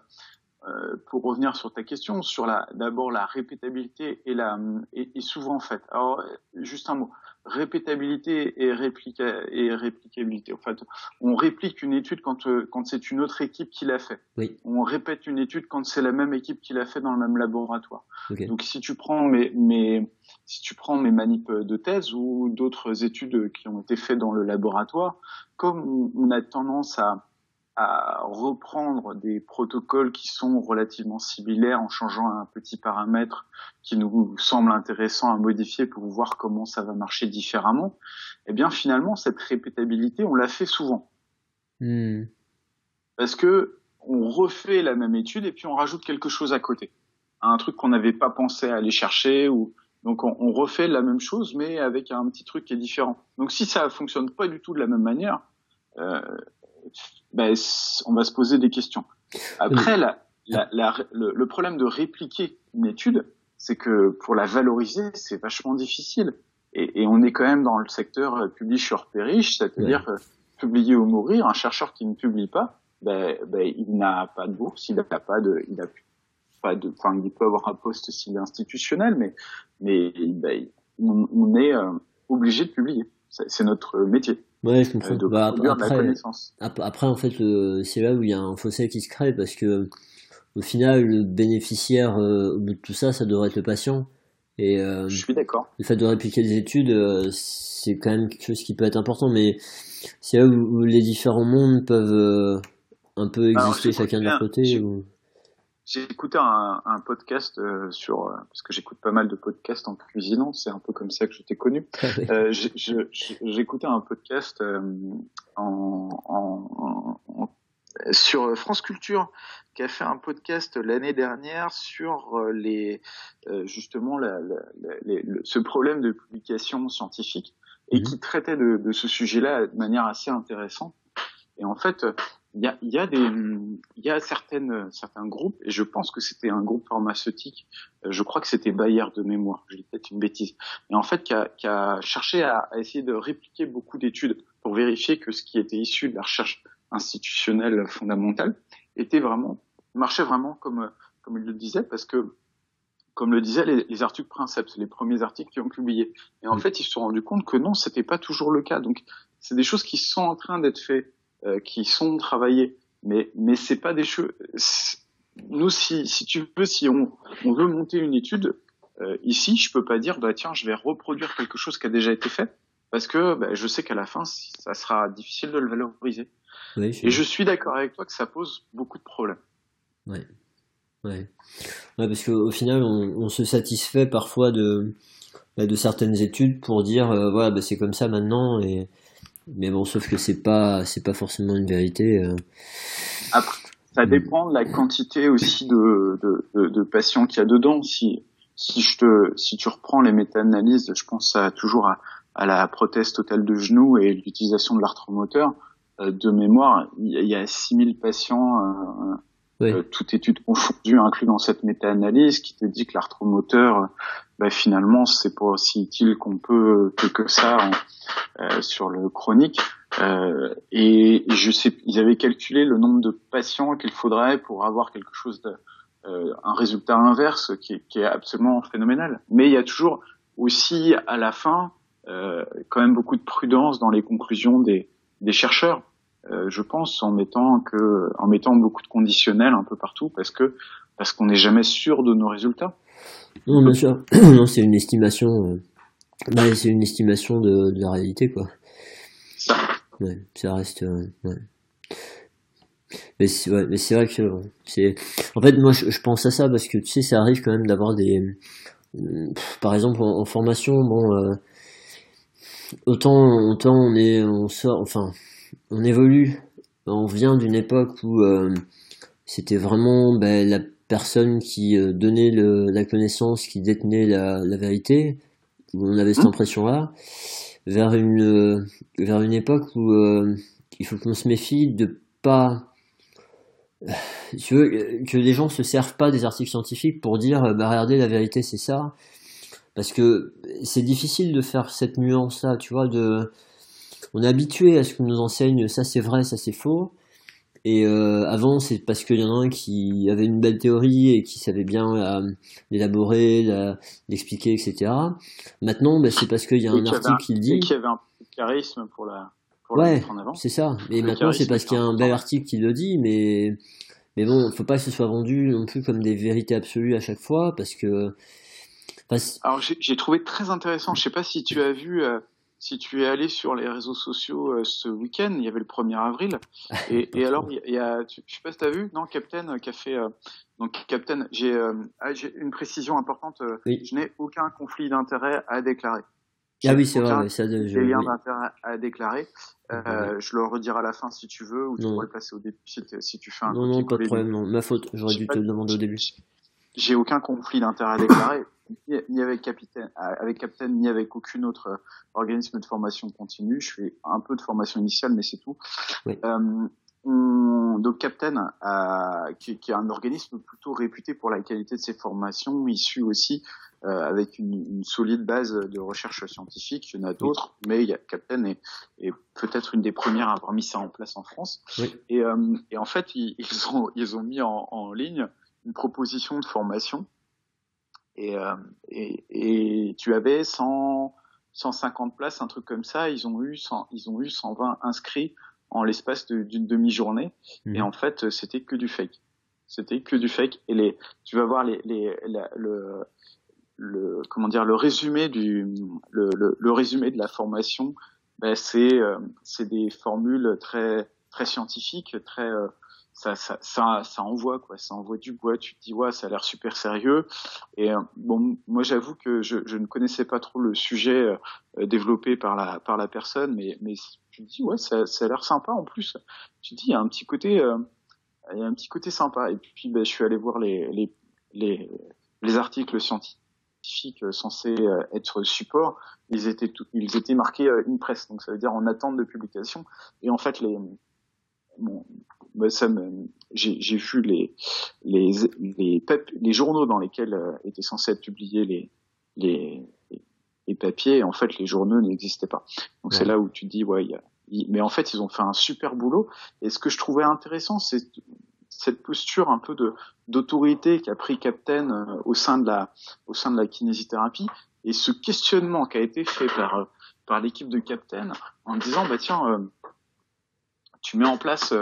euh, pour revenir sur ta question, sur la d'abord la répétabilité et la et, et, souvent en fait. Alors juste un mot, répétabilité et réplica et réplicabilité. En fait, on réplique une étude quand euh, quand c'est une autre équipe qui l'a fait. Oui. On répète une étude quand c'est la même équipe qui l'a fait dans le même laboratoire. Donc si tu prends mes mes si tu prends mes manips de thèse ou d'autres études qui ont été faites dans le laboratoire, comme on a tendance à à reprendre des protocoles qui sont relativement similaires en changeant un petit paramètre qui nous semble intéressant à modifier pour voir comment ça va marcher différemment, eh bien finalement cette répétabilité, on la fait souvent. Hmm. Parce que on refait la même étude et puis on rajoute quelque chose à côté, un truc qu'on n'avait pas pensé à aller chercher ou donc on, on, refait la même chose mais avec un petit truc qui est différent. Donc si ça fonctionne pas du tout de la même manière, euh, ben, on va se poser des questions. Après, la, la, la, le, problème de répliquer une étude, c'est que pour la valoriser, c'est vachement difficile. Et, et, on est quand même dans le secteur euh, publish or perish, c'est-à-dire euh, publier ou mourir. Un chercheur qui ne publie pas, ben, ben, il n'a pas de bourse, il n'a pas de, il a pas de, enfin, il peut avoir un poste s'il est institutionnel, mais, mais ben, on, on, est euh, obligé de publier. C'est notre métier. Ouais, je comprends. Euh, bah, après, après, en fait, c'est là où il y a un fossé qui se crée parce que au final, le bénéficiaire euh, de tout ça, ça devrait être le patient. Et euh, je suis d'accord. Le fait de répliquer des études, c'est quand même quelque chose qui peut être important, mais c'est là où, les différents mondes peuvent un peu exister chacun de leur côté. Ou... J'ai écouté un, un podcast euh, sur euh, parce que j'écoute pas mal de podcasts en cuisinant, c'est un peu comme ça que je t'ai connu. Ah euh, j'ai écouté un podcast euh, en, en, en, sur France Culture qui a fait un podcast l'année dernière sur les justement la, la, ce problème de publication scientifique et mhm. qui traitait de, de ce sujet-là de manière assez intéressante. Et en fait, il y a, y a, des, il y a certaines, certains groupes, et je pense que c'était un groupe pharmaceutique, euh, je crois que c'était Bayer de mémoire, je dis peut-être une bêtise, mais en fait qui a, qui a cherché à, à, essayer de répliquer beaucoup d'études pour vérifier que ce qui était issu de la recherche institutionnelle fondamentale était vraiment, marchait vraiment comme, comme il le disait, parce que comme le disaient les, les articles Princeps, les premiers articles qui ont publié. Et en fait, ils se sont rendus compte que non, c'était pas toujours le cas. Donc, c'est des choses qui sont en train d'être faites euh, qui sont travaillés. Mais mais c'est pas des choses. Nous, si si tu veux, si on on veut monter une étude euh, ici, je peux pas dire bah tiens, je vais reproduire quelque chose qui a déjà été fait parce que bah, je sais qu'à la fin, ça sera difficile de le valoriser. Et je suis d'accord avec toi que ça pose beaucoup de problèmes. Ouais. Ouais. ouais parce qu'au final, on, on, se satisfait parfois de, bah, de certaines études pour dire, euh, voilà, bah, c'est comme ça maintenant, et, mais bon, sauf que c'est pas, c'est pas forcément une vérité. Euh. Après, ça dépend de la quantité aussi de, de, de, de patients qu'il y a dedans. Si, si je te, si tu reprends les méta-analyses, je pense à, toujours à, à la prothèse totale de genou et l'utilisation de l'arthromoteur. Euh, de mémoire, il y a 6000 patients, euh, oui. euh, toute étude confondue inclus dans cette méta-analyse, qui te dit que l'arthromoteur, bah, finalement, c'est pas aussi utile qu'on peut que, ça en, euh, sur le chronique. Euh, et je sais, ils avaient calculé le nombre de patients qu'il faudrait pour avoir quelque chose de, euh, un résultat inverse qui, qui, est absolument phénoménal. Mais il y a toujours aussi à la fin euh, quand même beaucoup de prudence dans les conclusions des, des chercheurs. Euh, je pense en mettant que en mettant beaucoup de conditionnels un peu partout parce que parce qu'on n'est jamais sûr de nos résultats. Non, bien sûr. *clears throat* non, c'est une estimation. Euh, c'est une estimation de, la réalité, quoi. Ça. Reste. Euh. Mais c'est vrai que c'est. En fait, moi, je, pense à ça parce que tu sais, ça arrive quand même d'avoir des. par exemple, en, formation, bon. autant, autant on est, on sort, enfin, on évolue. On vient d'une époque où euh, c'était vraiment ben, la personne qui euh, donnait le, la connaissance, qui détenait la, la, vérité. où on avait cette mmh. impression-là, vers une, vers une époque où il faut qu'on se méfie de pas tu veux, que les gens se servent pas des articles scientifiques pour dire bah regardez la vérité c'est ça parce que c'est difficile de faire cette nuance là tu vois de on est habitué à ce qu'on nous enseigne ça c'est vrai ça c'est faux et euh, avant c'est parce qu'il y en a un qui avait une belle théorie et qui savait bien l'élaborer l'expliquer etc maintenant bah, c'est parce qu'il y a un article qui le dit et qui avait un charisme pour la ouais, c'est ça. Mais maintenant, c'est parce qu'il y a un bel article qui le dit, mais mais bon, faut pas que ce soit vendu non plus comme des vérités absolues à chaque fois, parce que. Alors j'ai trouvé très intéressant. Je sais pas si tu as vu, euh, si tu es allé sur les réseaux sociaux euh, ce week-end. Il y avait le 1er avril. *laughs* Et, et alors il y a, je sais pas si tu as vu, non, Captain euh, qui a fait. donc Captain, ah, j'ai une précision importante. Je n'ai aucun conflit d'intérêt à déclarer. Ah oui, c'est vrai, ça, de, des liens d'intérêt à déclarer. Euh, je le redirai à la fin si tu veux, ou tu pourrais le placer au début si, tu fais un Non, non, pas de problème, non. Ma faute, j'aurais dû te le demander au début. J'ai aucun conflit d'intérêt à déclarer, *laughs* ni avec Capitaine, avec Captain, ni avec aucune autre euh, organisme de formation continue. Je fais un peu de formation initiale, mais c'est tout. Oui. Euh, donc Captain, qui, qui, est un organisme plutôt réputé pour la qualité de ses formations, issu aussi euh, avec une, une, solide base de recherche scientifique. Il y en a d'autres, mais il y a Captain est, est peut-être une des premières à avoir mis ça en place en France. Et, euh, et, en fait, ils, ils, ont, ils ont mis en, en, ligne une proposition de formation. Et, euh, et, et, tu avais 100, 150 places, un truc comme ça. Ils ont eu, 100, ils ont eu 120 inscrits en l'espace d'une demi-journée. Et mhm. en fait, c'était que du fake. C'était que du fake. Et les, tu vas voir les, les, le, le, comment dire, le résumé du, le, le, le résumé de la formation, ben c'est, euh, c'est des formules très, très scientifiques, très, euh, ça, ça, ça, ça, envoie quoi, ça envoie du bois. Tu te dis ouais, ça a l'air super sérieux. Et euh, bon, moi j'avoue que je, je, ne connaissais pas trop le sujet développé par la par la personne, mais mais tu te dis ouais, ça, ça a l'air sympa en plus. Tu te dis il y a un petit côté, il y a un petit côté sympa. Et puis ben, je suis allé voir les les les, les articles scientifiques euh, censés euh, être support, ils étaient ils étaient marqués euh, une presse, donc ça veut dire en attente de publication. Et en fait, les bon, bah, ça j'ai vu les les les, les journaux dans lesquels étaient censés être publiés les les les papiers. en fait, les journaux n'existaient pas. Donc c'est là où tu dis ouais, y a, mais en fait, ils ont fait un super boulot. Et ce que je trouvais intéressant, c'est cette posture un peu de d'autorité qu'a pris Captain euh, au sein de la au sein de la kinésithérapie et ce questionnement qui a été fait par euh, par l'équipe de Captain en disant bah tiens euh, tu mets en place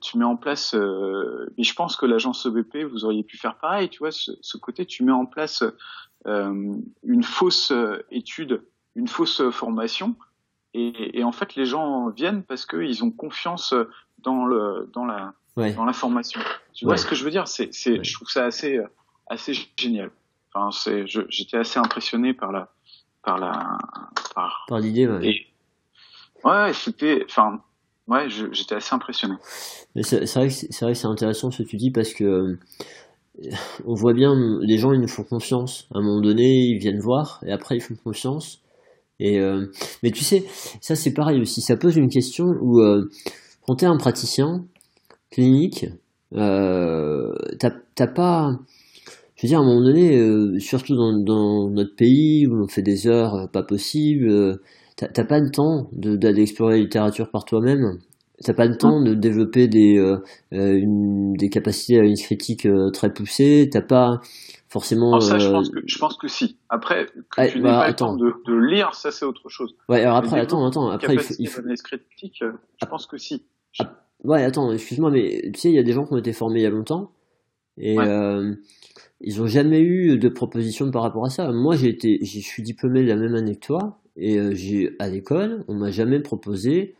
tu mets en place mais je pense que l'agence EBP vous auriez pu faire pareil tu vois ce, ce côté tu mets en place une fausse étude une fausse formation et, et, en fait les gens viennent parce qu'ils ont confiance dans le dans la dans l'information. Tu vois ce que je veux dire? C'est, c'est, je trouve ça assez, assez génial. Enfin, c'est, j'étais assez impressionné par la, par la, par, par l'idée. Ouais. ouais, c'était, enfin, ouais, j'étais assez impressionné. C'est, vrai que c'est intéressant ce que tu dis parce que euh, on voit bien les gens ils nous font confiance. À un moment donné, ils viennent voir et après ils font confiance. Et euh, mais tu sais, ça c'est pareil aussi. Ça pose une question où euh, quand t'es un praticien, clinique, euh, t'as pas. Je veux dire, à un moment donné, euh, surtout dans, notre pays où on fait des heures pas possibles, t'as pas le temps d'aller explorer la littérature par toi-même. T'as pas le temps de développer des, une, des capacités à une critique très poussée. T'as pas forcément. ça, je pense, que, je pense que si. Après, que ah, tu n'aies bah, pas le temps de, de, lire, ça c'est autre chose. Ouais, alors après, attends, attends. Après, il faut. Il faut... critique, je ah. pense que si. Ah, Ouais, attends, excuse-moi, mais tu sais, il y a des gens qui ont été formés il y a longtemps et euh, ils ont jamais eu de proposition par rapport à ça. Moi, j'ai été, je suis diplômé de la même année que toi et euh, j'ai à l'école, on m'a jamais proposé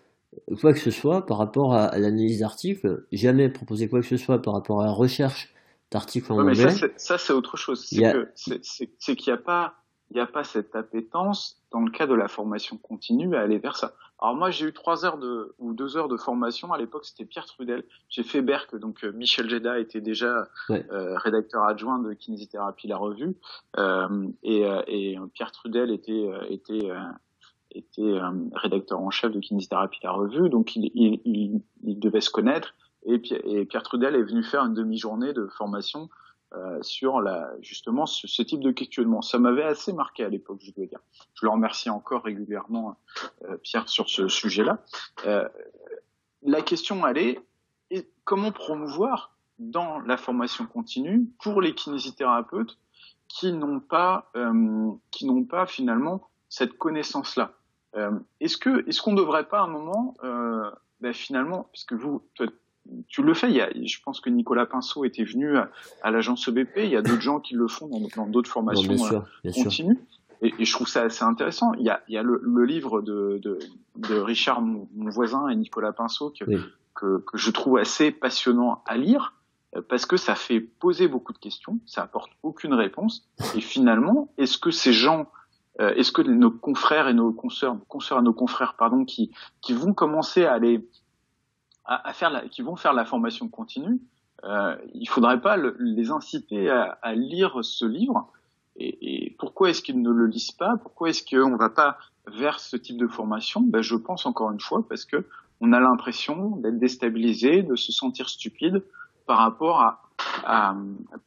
quoi que ce soit par rapport à, l'analyse d'articles, jamais proposé quoi que ce soit par rapport à la recherche d'articles en anglais. Mais ça, c'est autre chose. C'est qu'il n'y a pas il n'y a pas cette appétence dans le cas de la formation continue à aller vers ça. Alors moi, j'ai eu trois heures de ou deux heures de formation. À l'époque, c'était Pierre Trudel. J'ai fait Berck, donc euh, Michel Jeda était déjà euh, rédacteur adjoint de Kinésithérapie La Revue, euh, et, euh, et, Pierre Trudel était était était rédacteur en chef de Kinésithérapie La Revue, donc il, il, il, devait se connaître. Et, et Pierre Trudel est venu faire une demi-journée de formation euh, sur la, justement ce, type de questionnement. Ça m'avait assez marqué à l'époque, je dois dire. Je le remercie encore régulièrement, euh, Pierre, sur ce sujet-là. Euh, la question, elle est, comment promouvoir dans la formation continue pour les kinésithérapeutes qui n'ont pas, euh, qui n'ont pas finalement cette connaissance-là? Est-ce que, est-ce qu'on ne devrait pas à un moment, ben finalement, puisque vous, tu le fais. Il y a, je pense que Nicolas Pinceau était venu à, l'agence EBP. Il y a d'autres gens qui le font dans d'autres formations euh, continues. Et, et, je trouve ça assez intéressant. Il y a, il y a le, le, livre de, de, de Richard, mon, voisin, et Nicolas Pinceau, que, que, que, je trouve assez passionnant à lire, euh, parce que ça fait poser beaucoup de questions, ça apporte aucune réponse. Et finalement, est-ce que ces gens, euh, est-ce que nos confrères et nos consoeurs, consoeurs et nos confrères, pardon, qui, qui vont commencer à aller à, faire la, qui vont faire la formation continue, euh, il faudrait pas les inciter à, à, lire ce livre. Et, et pourquoi est-ce qu'ils ne le lisent pas? Pourquoi est-ce qu'on va pas vers ce type de formation? Ben, Je pense encore une fois parce que on a l'impression d'être déstabilisé, de se sentir stupide par rapport à, à,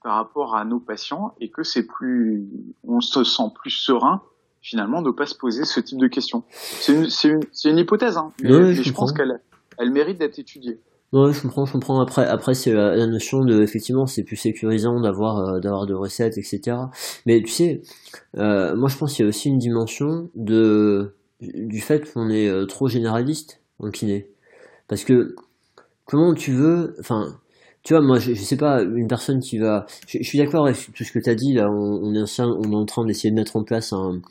par rapport à nos patients et que c'est plus, on se sent plus serein finalement de pas se poser ce type de questions. C'est une, une, une, hypothèse, hein, mais, je pense qu'elle elle mérite d'être étudiée. Ouais, je comprends, je comprends. Après, après c'est euh, la, notion de, effectivement, c'est plus sécurisant d'avoir, euh, d'avoir de recettes, etc. Mais tu sais, euh, moi je pense qu'il y a aussi une dimension de, du fait qu'on est trop généraliste en kiné. Parce que, comment tu veux, enfin, tu vois, moi, je, je, sais pas, une personne qui va. Je, suis d'accord avec tout ce que tu as dit. Là, on, est en, train d'essayer de mettre en place un,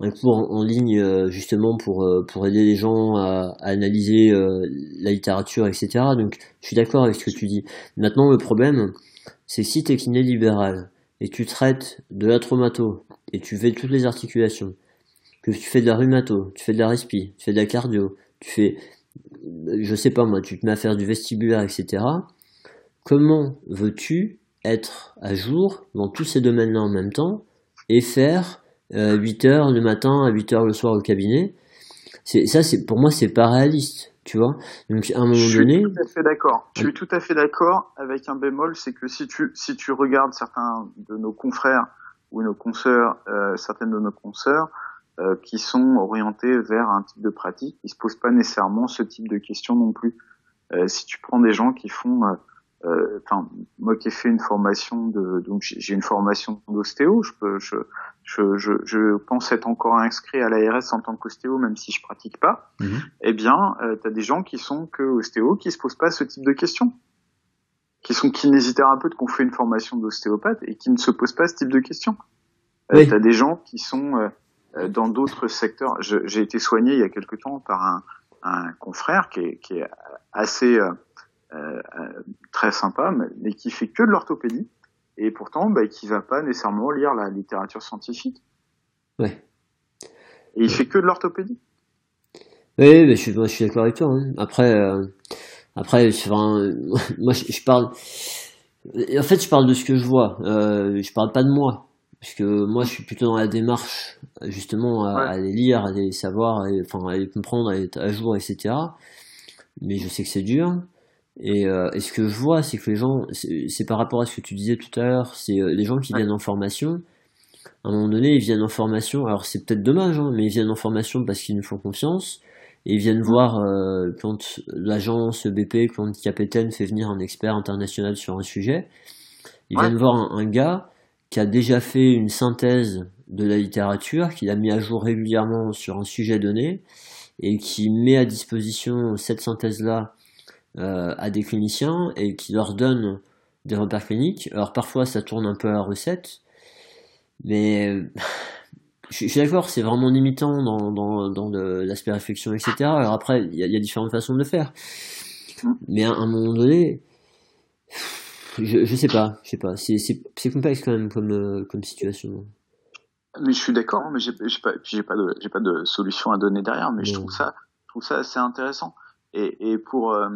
un cours en, ligne euh, justement pour euh, pour aider les gens à, à analyser euh, la littérature, etc. Donc, je suis d'accord avec ce que tu dis. Maintenant, le problème, c'est si t'es kiné libéral et tu traites de la traumato et tu fais toutes les articulations, que tu fais de la rhumato, tu fais de la respi, tu fais de la cardio, tu fais, je sais pas moi, tu te mets à faire du vestibulaire, etc comment veux-tu être à jour dans tous ces domaines-là en même temps et faire 8 euh, heures le matin à 8 heures le soir au cabinet? C'est ça c'est pour moi c'est pas réaliste tu vois. Donc à un moment je donné suis tout à fait d'accord. Je suis tout à fait d'accord avec un bémol c'est que si tu si tu regardes certains de nos confrères ou nos consoeurs euh, certaines de nos consoeurs euh, qui sont orientés vers un type de pratique ils se posent pas nécessairement ce type de questions non plus. Si tu prends des gens qui font euh, enfin moi qui ai fait une formation de donc j'ai une formation d'ostéo je peux je, je, je, je, pense être encore inscrit à l'ARS en tant qu'ostéo même si je pratique pas. Mhm. eh bien euh, tu as des gens qui sont que ostéo qui se posent pas ce type de questions. Qui sont kinésithérapeutes qui ont fait une formation d'ostéopathe et qui ne se posent pas ce type de questions. Euh, tu as des gens qui sont euh, dans d'autres secteurs. J'ai été soigné il y a quelque temps par un, un confrère qui est, qui est assez euh, très sympa, mais qui fait que de l'orthopédie et pourtant bah, qui va pas nécessairement lire la littérature scientifique. Ouais. Et il fait que de l'orthopédie. Oui, mais je suis, je suis d'accord avec toi. Hein. Après, euh, après, enfin, *laughs* moi, je, parle. En fait, je parle de ce que je vois. Euh, je parle pas de moi, parce que moi, je suis plutôt dans la démarche, justement, à, à les lire, à les savoir, enfin, à les comprendre, à être à jour, etc. Mais je sais que c'est dur. Et, euh, et, ce que je vois, c'est que les gens, c'est par rapport à ce que tu disais tout à l'heure, c'est euh, les gens qui viennent en formation. À un moment donné, ils viennent en formation. Alors c'est peut-être dommage, hein, mais ils viennent en formation parce qu'ils nous font confiance. Et ils viennent voir euh, quand l'agence BP, quand Capitaine fait venir un expert international sur un sujet. Ils viennent voir un, un, gars qui a déjà fait une synthèse de la littérature, qu'il a mis à jour régulièrement sur un sujet donné, et qui met à disposition cette synthèse-là euh, à des cliniciens et qui leur donnent des repères cliniques. Alors parfois ça tourne un peu à la recette, mais je, suis d'accord, c'est vraiment limitant dans, dans, dans l'aspect réflexion, etc. Alors après, il y, y, a différentes façons de le faire. Mais à un moment donné, je, je sais pas, je sais pas, c'est complexe quand même comme, euh, comme situation. Mais je suis d'accord, mais j'ai pas, j'ai pas de, pas de solution à donner derrière, mais je trouve ça, je trouve ça assez intéressant. Et, et pour, euh,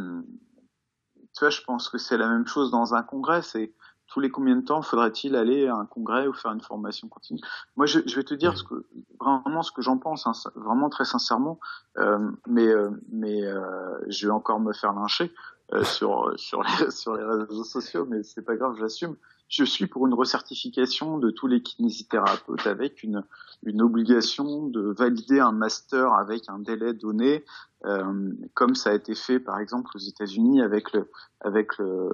tu vois, je pense que c'est la même chose dans un congrès. C'est tous les combien de temps faudrait-il aller à un congrès ou faire une formation continue? Moi, je, je, vais te dire ce que vraiment ce que j'en pense, hein, vraiment très sincèrement. Euh, mais euh, mais euh, je vais encore me faire lyncher euh, sur sur les *laughs* sur les réseaux sociaux, mais c'est pas grave, j'assume je suis pour une recertification de tous les kinésithérapeutes avec une, une obligation de valider un master avec un délai donné, euh, comme ça a été fait par exemple aux États-Unis avec le avec le,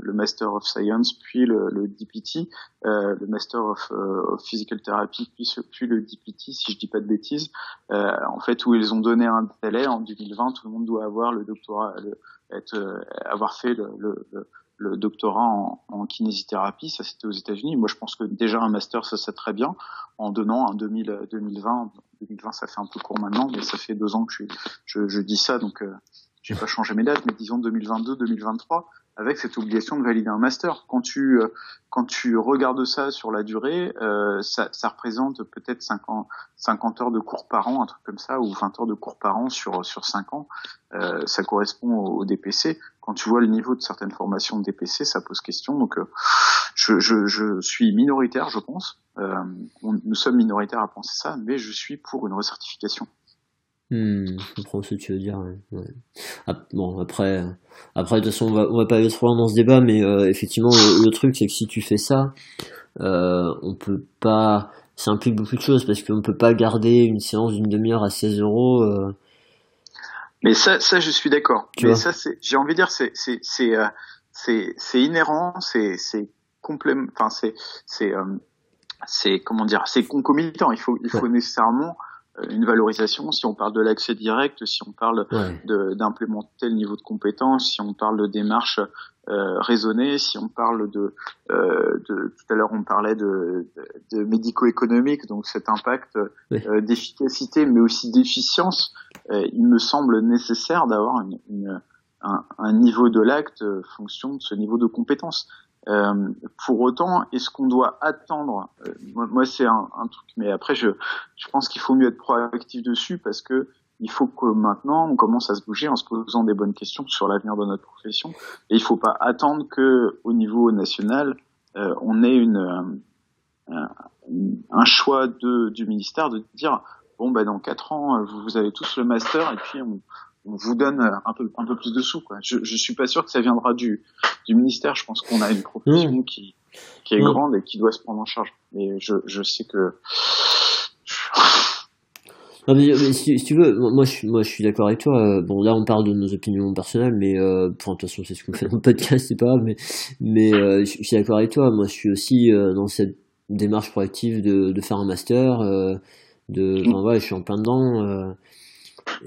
le, Master of Science puis le, le DPT, euh, le Master of, euh, Physical Therapy puis, puis le DPT si je dis pas de bêtises, euh, en fait où ils ont donné un délai en 2020, tout le monde doit avoir le doctorat, le, être, euh, avoir fait le, le doctorat en, en kinésithérapie, ça c'était aux États-Unis. Moi, je pense que déjà un master, ça c'est très bien. En donnant un 2000, 2020, 2020, ça fait un peu court maintenant, mais ça fait deux ans que je, je, je dis ça, donc euh, j'ai pas changé mes dates, mais disons 2022, 2023 avec cette obligation de valider un master. Quand tu euh, quand tu regardes ça sur la durée, euh, ça, ça, représente peut-être 50, 50 heures de cours par an, un truc comme ça, ou 20 heures de cours par an sur sur 5 ans. Euh, ça correspond au, DPC. Quand tu vois le niveau de certaines formations de DPC, ça pose question. Donc, euh, je, je, je, suis minoritaire, je pense. Euh, nous sommes minoritaires à penser ça, mais je suis pour une recertification. Hmm, je comprends ce que tu veux dire. Ouais. Ah, bon, après, après de toute façon, on va, on va pas aller trop loin dans ce débat, mais euh, effectivement, le, truc, c'est que si tu fais ça, euh, on peut pas. Ça implique beaucoup de choses parce qu'on peut pas garder une séance d'une demi-heure à 16 euros. Euh. Mais ça, ça, je suis d'accord. Mais ça, j'ai envie de dire, c'est, c'est, c'est, euh, c'est, c'est inhérent, c'est, c'est complément, enfin, c'est, c'est, euh, c'est, comment dire, c'est concomitant. Il faut, il faut nécessairement euh, une valorisation, si on parle de l'accès direct, si on parle d'implémenter le niveau de compétence, si on parle de démarche euh, raisonnée, si on parle de, euh, de tout à l'heure on parlait de, de, médico-économique, donc cet impact euh, d'efficacité mais aussi d'efficience, euh, il me semble nécessaire d'avoir une, une, un, un, niveau de l'acte fonction de ce niveau de compétence. Euh, pour autant, est-ce qu'on doit attendre euh, Moi, moi c'est un, un, truc, mais après, je, je pense qu'il faut mieux être proactif dessus parce que il faut que maintenant on commence à se bouger en se posant des bonnes questions sur l'avenir de notre profession. Et il faut pas attendre que au niveau national, euh, on ait une, euh, un choix de, du ministère de dire bon bah dans quatre ans vous, vous avez tous le master et puis on vous donne un peu, un peu plus de sous. Quoi. Je, je suis pas sûr que ça viendra du, du ministère. Je pense qu'on a une profession qui, qui est grande et qui doit se prendre en charge. Mais je, je sais que. Non, mais, si, si, tu veux, moi je suis, moi je suis d'accord avec toi. Bon, là on parle de nos opinions personnelles, mais euh, pour de toute façon c'est ce qu'on fait dans le podcast, c'est pas grave. Mais, mais euh, je, suis d'accord avec toi. Moi je suis aussi euh, dans cette démarche proactive de, de faire un master. Euh, de, enfin, ouais, je suis en plein dedans.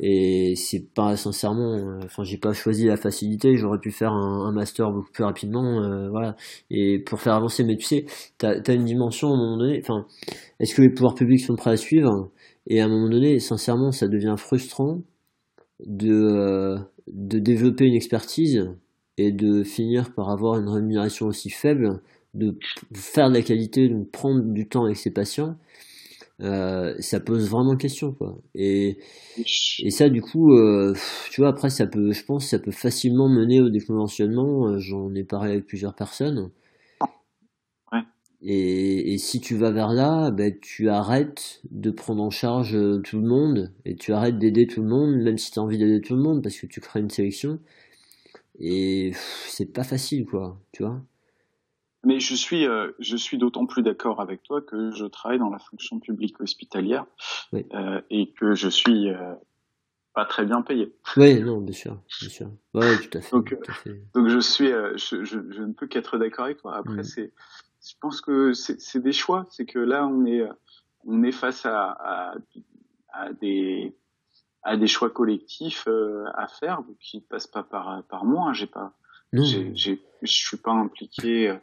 Et c'est pas sincèrement euh, enfin j'ai pas choisi la facilité j'aurais pu faire un, un, master beaucoup plus rapidement euh, voilà. Et pour faire avancer mais tu sais t'as as une dimension à un moment donné enfin est-ce que les pouvoirs publics sont prêts à suivre? Et à un moment donné sincèrement ça devient frustrant de euh, de développer une expertise et de finir par avoir une rémunération aussi faible de faire de la qualité de prendre du temps avec ses patients euh, ça pose vraiment question quoi. Et et ça du coup euh, tu vois après ça peut je pense ça peut facilement mener au déconventionnement euh, j'en ai parlé avec plusieurs personnes. Ouais. et, et si tu vas vers là ben tu arrêtes de prendre en charge tout le monde et tu arrêtes d'aider tout le monde même si tu as envie d'aider tout le monde parce que tu crées une sélection. Et c'est pas facile quoi tu vois mais je suis, euh, je suis d'autant plus d'accord avec toi que je travaille dans la fonction publique hospitalière oui. euh, et que je suis euh, pas très bien payé. Oui, non, bien sûr, bien sûr. Ouais, tout à fait. donc, tout à fait. donc je suis, euh, je, je, je, ne peux qu'être d'accord avec toi. Après, mmh. c'est, je pense que c'est des choix. C'est que là, on est, on est face à, à, à des à des choix collectifs euh, à faire qui ne passent pas par par moi. J'ai pas, je suis pas impliqué euh,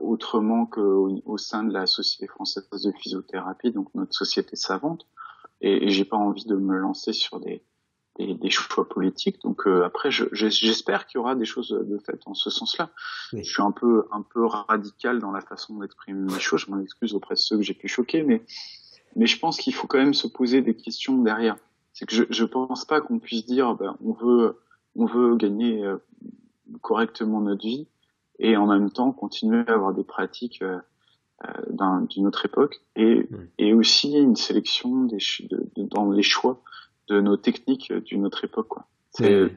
autrement qu'au au sein de la Société française de physiothérapie, donc notre société savante. Et, et j'ai pas envie de me lancer sur des des, choix politiques. Donc euh, après, j'espère qu'il y aura des choses de fait en ce sens-là. Je suis un peu un peu radical dans la façon d'exprimer les choses. Je m'en excuse auprès de ceux que j'ai pu choquer, mais mais je pense qu'il faut quand même se poser des questions derrière. C'est que je je pense pas qu'on puisse dire ben, on veut on veut gagner euh, correctement notre vie et en même temps continuer à avoir des pratiques euh, euh d'une autre époque et, et aussi une sélection des, de, dans les choix de nos techniques d'une autre époque. Quoi. C'est,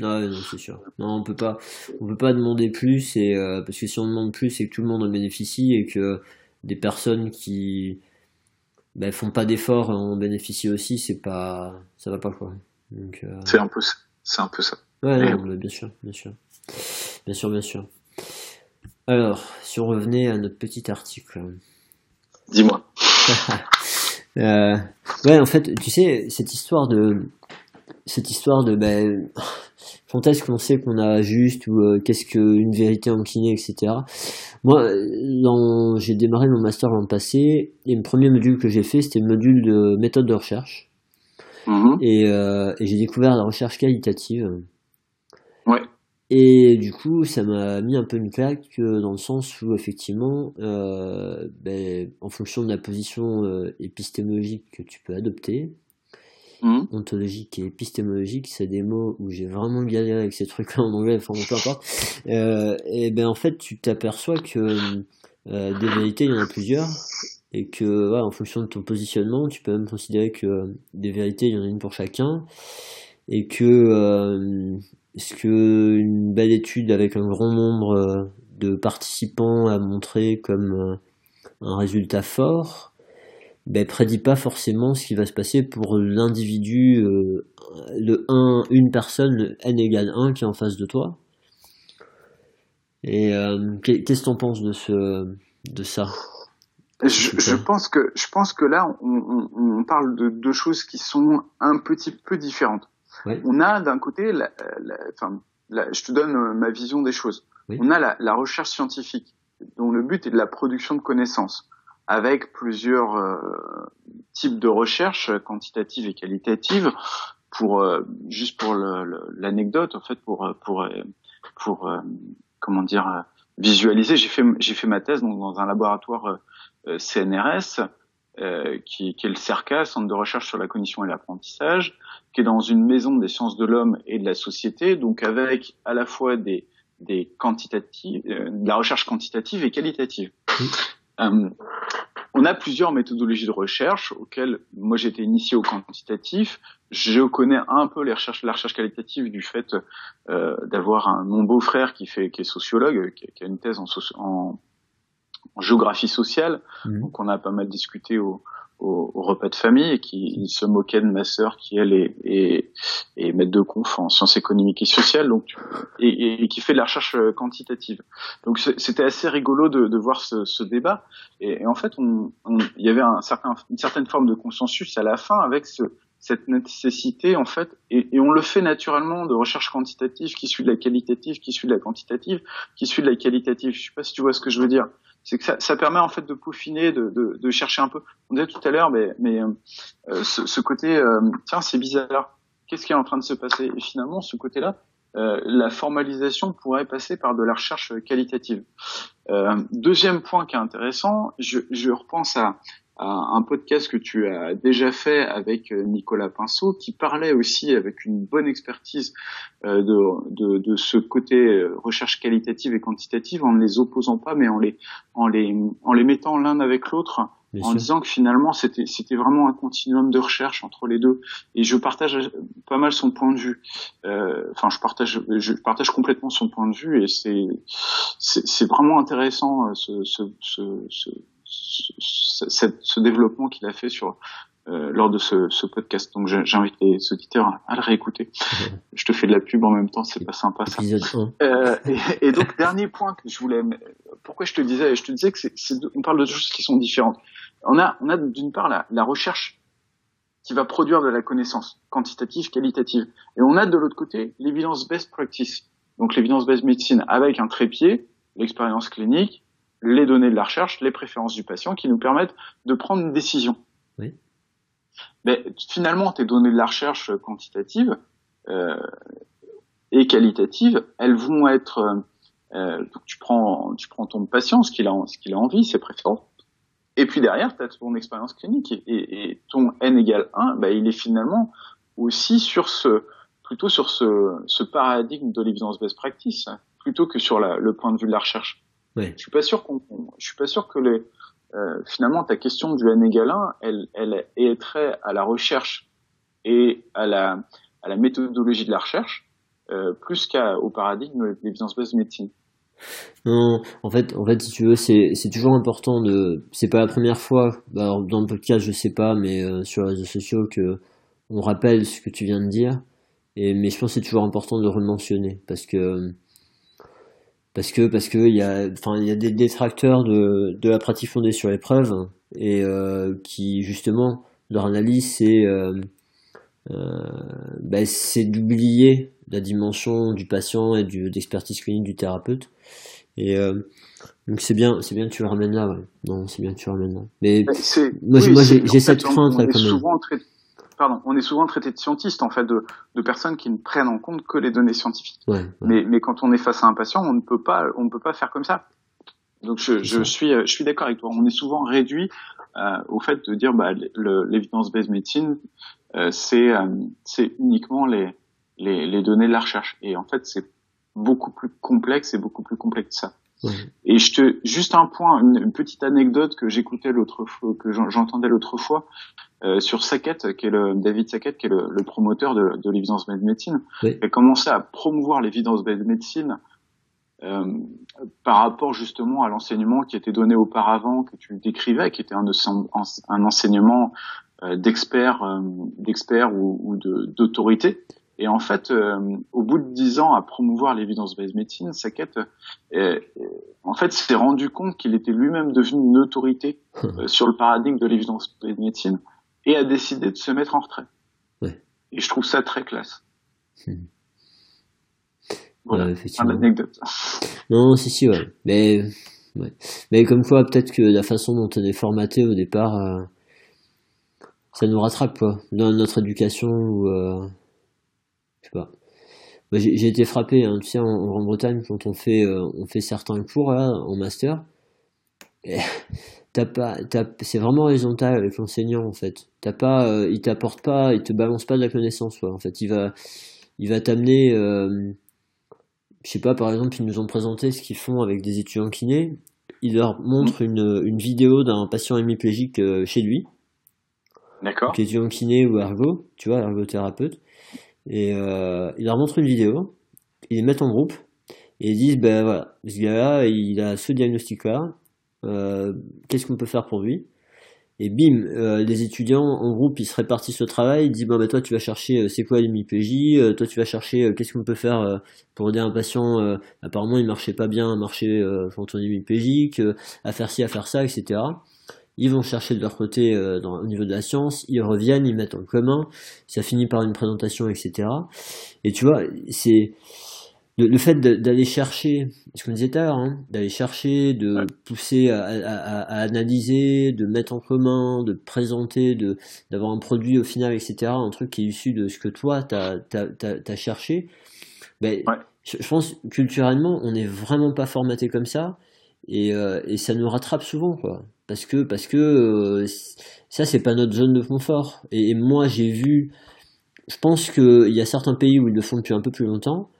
non, c'est sûr. Non, on peut pas, on peut pas demander plus et euh, parce que si on demande plus, c'est que tout le monde en bénéficie et que des personnes qui ben, font pas d'efforts en bénéficient aussi, c'est pas, ça va pas quoi. Donc, euh... c'est un peu, c'est un peu ça. Ouais, non, bien sûr, bien sûr, bien sûr, bien sûr. Alors, si on revenait à notre petit article. Dis-moi. *laughs* euh, ouais, en fait, tu sais, cette histoire de, cette histoire de, ben, quand est-ce qu'on sait qu'on a juste ou euh, qu'est-ce qu'une vérité en kiné, etc. Moi, j'ai démarré mon master l'an passé et le premier module que j'ai fait, c'était le module de méthode de recherche. Mm-hmm. Et, euh, et j'ai découvert la recherche qualitative. Ouais. Et du coup, ça m'a mis un peu une claque dans le sens où effectivement, euh, ben, en fonction de la position euh, épistémologique que tu peux adopter, mmh. ontologique et épistémologique, c'est des mots où j'ai vraiment galéré avec ces trucs-là en anglais, enfin peu importe. Euh, et ben en fait, tu t'aperçois que euh, des vérités, il y en a plusieurs, et que ouais, en fonction de ton positionnement, tu peux même considérer que des vérités, il y en a une pour chacun, et que euh, est-ce que une belle étude avec un grand nombre euh, de participants a montré comme euh, un résultat fort? Ben, prédit pas forcément ce qui va se passer pour l'individu, euh, le 1, une personne, n égale 1 qui est en face de toi. Et qu'est-ce que tu en penses de, ce, de ça? Je, pense que, je pense que là, on, on parle de deux choses qui sont un petit peu différentes. On a d'un côté, la, enfin, je te donne euh, ma vision des choses. On a la, recherche scientifique, dont le but est de la production de connaissances, avec plusieurs euh, types de recherches quantitatives et qualitatives. Pour euh, juste pour l'anecdote, en fait, pour pour pour comment dire visualiser, j'ai fait j'ai fait ma thèse dans un laboratoire CNRS euh, qui, qui, est le CERCA, Centre de recherche sur la cognition et l'apprentissage, qui est dans une maison des sciences de l'homme et de la société, donc avec à la fois des, des quantitatives, euh, de la recherche quantitative et qualitative. Euh, on a plusieurs méthodologies de recherche auxquelles moi été initié au quantitatif. Je connais un peu les recherches, la recherche qualitative du fait euh, d'avoir mon beau-frère qui fait qui est sociologue, qui, qui a une thèse en, en géographie sociale. Mmh. Donc on a pas mal discuté au, au, repas de famille et qui se moquait de ma sœur qui elle est, est, est maître de conf en sciences économiques et sociales donc et, et qui fait de la recherche euh, quantitative donc c'était assez rigolo de, de voir ce, ce débat et, et, en fait on, il y avait un certain, une certaine forme de consensus à la fin avec ce, cette nécessité en fait et, et, on le fait naturellement de recherche quantitative qui suit de la qualitative qui suit de la quantitative qui suit de la qualitative je sais pas si tu vois ce que je veux dire c'est que ça, ça, permet en fait de peaufiner, de, de, de, chercher un peu. On disait tout à l'heure, mais, mais euh, ce, ce, côté, euh, tiens, c'est bizarre. Qu'est-ce qui est en train de se passer? Et finalement, ce côté-là, euh, la formalisation pourrait passer par de la recherche qualitative. Euh, deuxième point qui est intéressant, je, je repense à, un podcast que tu as déjà fait avec euh, Nicolas Pinceau, qui parlait aussi avec une bonne expertise euh, de, de, de, ce côté euh, recherche qualitative et quantitative, en ne les opposant pas, mais en les, en les, en les mettant l'un avec l'autre, en disant que finalement c'était c'était vraiment un continuum de recherche entre les deux. Et je partage pas mal son point de vue. Enfin, je partage je partage complètement son point de vue et c'est c'est vraiment intéressant ce, ce, ce ce développement qu'il a fait sur euh, lors de ce, ce podcast. Donc j'invite les auditeurs à, le réécouter. Je te fais de la pub en même temps, c'est pas sympa ça. Euh, et, et, donc *laughs* dernier point que je voulais, pourquoi je te disais, je te disais que c'est, on parle de choses qui sont différentes. On a, on a d'une part la, la recherche qui va produire de la connaissance quantitative, qualitative, et on a de l'autre côté l'évidence best practice, donc l'évidence best médecine avec un trépied, l'expérience clinique, les données de la recherche, les préférences du patient qui nous permettent de prendre une décision. Oui. Mais finalement, tes données de la recherche quantitative euh, et qualitative, elles vont être euh, donc tu prends tu prends ton patient, ce qu'il a ce qu'il a envie, ses préférences. Et puis derrière, tu as ton expérience clinique et, et, ton n égale 1, bah, il est finalement aussi sur ce plutôt sur ce, ce paradigme de l'évidence best practice plutôt que sur la, le point de vue de la recherche. Je suis pas sûr qu'on je suis pas sûr que les euh, finalement ta question du n égale 1, elle elle est très à la recherche et à la à la méthodologie de la recherche euh, plus qu'au paradigme de l'évidence best médecine. Non, en fait, en fait, si tu veux, c'est, c'est toujours important de. C'est pas la première fois. Bah, alors, dans le podcast, je sais pas, mais euh, sur les réseaux sociaux, que on rappelle ce que tu viens de dire. Et mais je pense que c'est toujours important de le rementionner parce que parce que parce que il y a, enfin, il y a des détracteurs de de la pratique fondée sur les preuves et euh, qui justement leur analyse c'est euh, euh, ben, c'est d'oublier la dimension du patient et du d'expertise clinique du thérapeute. Et donc c'est bien, c'est bien que tu le ramènes là. Ouais. Non, c'est bien que tu le ramènes là. Mais moi, oui, moi j'ai cette crainte on, là quand même. souvent pardon, on est souvent traité de scientistes en fait, de, de personnes qui ne prennent en compte que les données scientifiques. Ouais, ouais. Mais, mais quand on est face à un patient, on ne peut pas, on ne peut pas faire comme ça. Donc je, je suis, je suis d'accord avec toi. On est souvent réduit euh, au fait de dire bah, l'évidence-based médecine, euh, c'est euh, c'est uniquement les, les, les données de la recherche. Et en fait, c'est beaucoup plus complexe et beaucoup plus complexe que ça. Ouais. Et je te, juste un point, une, une petite anecdote que j'écoutais l'autre fois, que j'entendais l'autre fois, euh, sur Sackett, qui est le, David Sackett, qui est le, le promoteur de, de l'évidence-based médecine, Oui. a commencé à promouvoir l'évidence-based médecine euh, par rapport justement à l'enseignement qui était donné auparavant, que tu décrivais, qui était un, un enseignement euh, d'experts, euh, d'experts ou, ou d'autorité. Et en fait, euh, au bout de dix ans à promouvoir l'évidence-based médecine, Sackett, euh, en fait, s'est rendu compte qu'il était lui-même devenu une autorité euh, sur le paradigme de l'évidence-based médecine et a décidé de se mettre en retrait. Ouais. Et je trouve ça très classe. Hmm. Voilà, Ouais, un effectivement. anecdote. Non, si, si, ouais. Mais, ouais. Mais comme quoi, peut-être que la façon dont on est formaté au départ, euh, ça nous rattrape, quoi. Dans notre éducation ou, euh, je sais pas. J'ai été frappé, hein, tu sais, en, en Grande-Bretagne, quand on fait, euh, on fait certains cours, là, en master. Et pas, c'est vraiment horizontal avec l'enseignant, en fait. T'as pas, euh, il t'apporte pas, il te balance pas de la connaissance, quoi. En fait, il va, il va t'amener, euh, je sais pas, par exemple, ils nous ont présenté ce qu'ils font avec des étudiants kinés. Ils leur montrent une, une vidéo d'un patient hémiplégique euh, chez lui, D'accord. donc étudiant kiné ou ergo, tu vois, ergothérapeute. Et euh, ils leur montrent une vidéo, ils les mettent en groupe, et ils disent, ben voilà, ce gars-là, il a ce diagnostic-là, qu'est-ce qu'on peut faire pour lui? Et bim, euh, les étudiants en groupe, ils se répartissent le travail, ils disent, bon, bah, toi, tu vas chercher, euh, c'est quoi l'hémiplégie, euh, toi, tu vas chercher, euh, qu'est-ce qu'on peut faire euh, pour aider un patient, euh, apparemment, il marchait pas bien, à marcher euh, quand on est euh, à faire ci, à faire ça, etc. Ils vont chercher de leur côté euh, au niveau de la science, ils reviennent, ils mettent en commun, ça finit par une présentation, etc. Et tu vois, c'est le, le fait d'aller chercher, ce qu'on disait tout à l'heure, hein, d'aller chercher, de Ouais. pousser à, à- à- analyser, de mettre en commun, de présenter, de d'avoir un produit au final, etc. Un truc qui est issu de ce que toi t'as t'as t'as, t'as cherché. Ben, Ouais. je, je pense culturellement, on n'est vraiment pas formaté comme ça, et, euh, et ça nous rattrape souvent, quoi. Parce que parce que euh, ça c'est pas notre zone de confort. Et, et moi j'ai vu, je pense qu'il y a certains pays où ils le font depuis un peu plus longtemps.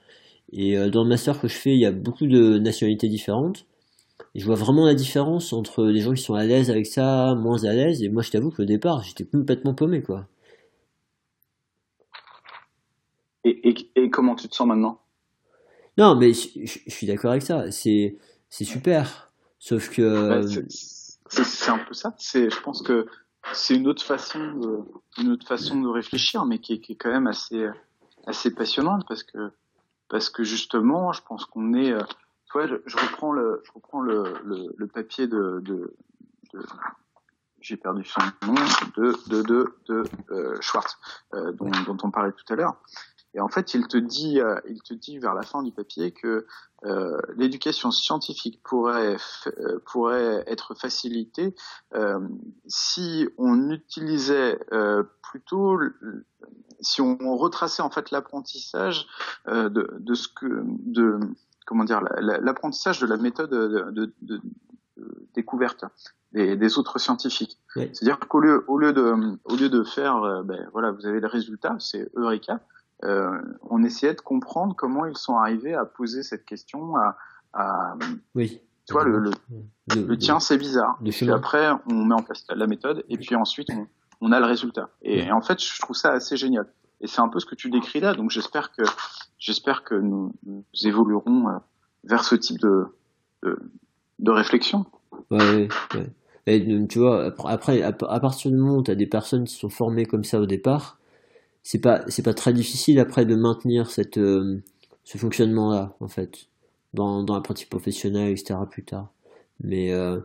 Et euh, dans le master que je fais, il y a beaucoup de nationalités différentes. Et je vois vraiment la différence entre les gens qui sont à l'aise avec ça, moins à l'aise. Et moi, je t'avoue qu'au départ, j'étais complètement paumé, quoi. Et, et, et comment tu te sens maintenant? Non, mais je, je- je suis d'accord avec ça. C'est, c'est super. Sauf que, Ouais, c'est- un peu ça. C'est, je pense que c'est une autre façon de, une autre façon de réfléchir, mais qui est, qui est quand même assez, assez passionnante parce que, parce que justement, je pense qu'on est, euh, je reprends le, je reprends le, le, le papier de, de, de- j'ai perdu son nom, de, de, de, de euh, Schwartz, euh, dont, dont on parlait tout à l'heure. Et en fait, il te dit, euh, il te dit vers la fin du papier que euh, l'éducation scientifique pourrait euh, pourrait être facilitée euh, si on utilisait plutôt, si on retraçait en fait l'apprentissage de, de ce que de comment dire l'apprentissage de la méthode de, de, de, découverte des, des, autres scientifiques. C'est-à-dire qu'au lieu au lieu de au lieu de faire ben, voilà vous avez le résultat c'est Eureka euh, on essayait de comprendre comment ils sont arrivés à poser cette question à, à oui. Tu vois, le, le, tien, c'est bizarre. Puis après, on met en place la méthode, et puis ensuite, on, on a le résultat. Et, en fait, je trouve ça assez génial. Et c'est un peu ce que tu décris là. Donc, j'espère que j'espère que nous, nous, évoluerons euh, vers ce type de de, de réflexion. Ouais, ouais. Et, tu vois, après, à, partir du moment où tu as des personnes qui sont formées comme ça au départ, c'est pas c'est pas très difficile après de maintenir cette euh, ce fonctionnement là en fait dans, dans la pratique professionnelle etc plus tard mais euh,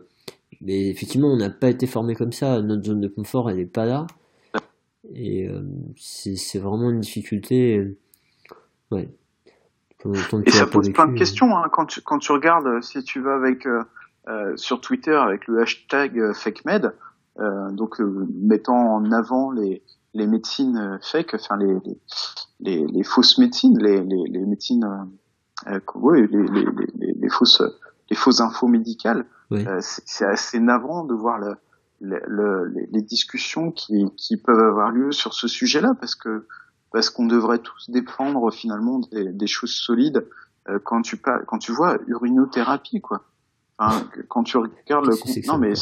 mais effectivement on n'a pas été formé comme ça. Notre zone de confort elle est pas là. Et euh, c'est vraiment une difficulté. Ouais. Et ça pose plein de questions hein, quand tu quand tu regardes si tu vas avec sur Twitter avec le hashtag FakeMed donc mettant en avant les les médecines euh, fake, enfin les, les, les, fausses médecines, les, les, les médecines, euh, euh oui, les, les, les, fausses, les fausses infos médicales. Euh, c'est assez navrant de voir le, le, les discussions qui, qui peuvent avoir lieu sur ce sujet-là, parce que parce qu'on devrait tous défendre finalement des, des choses solides quand tu quand tu vois urinothérapie quoi. Enfin, quand tu regardes le non mais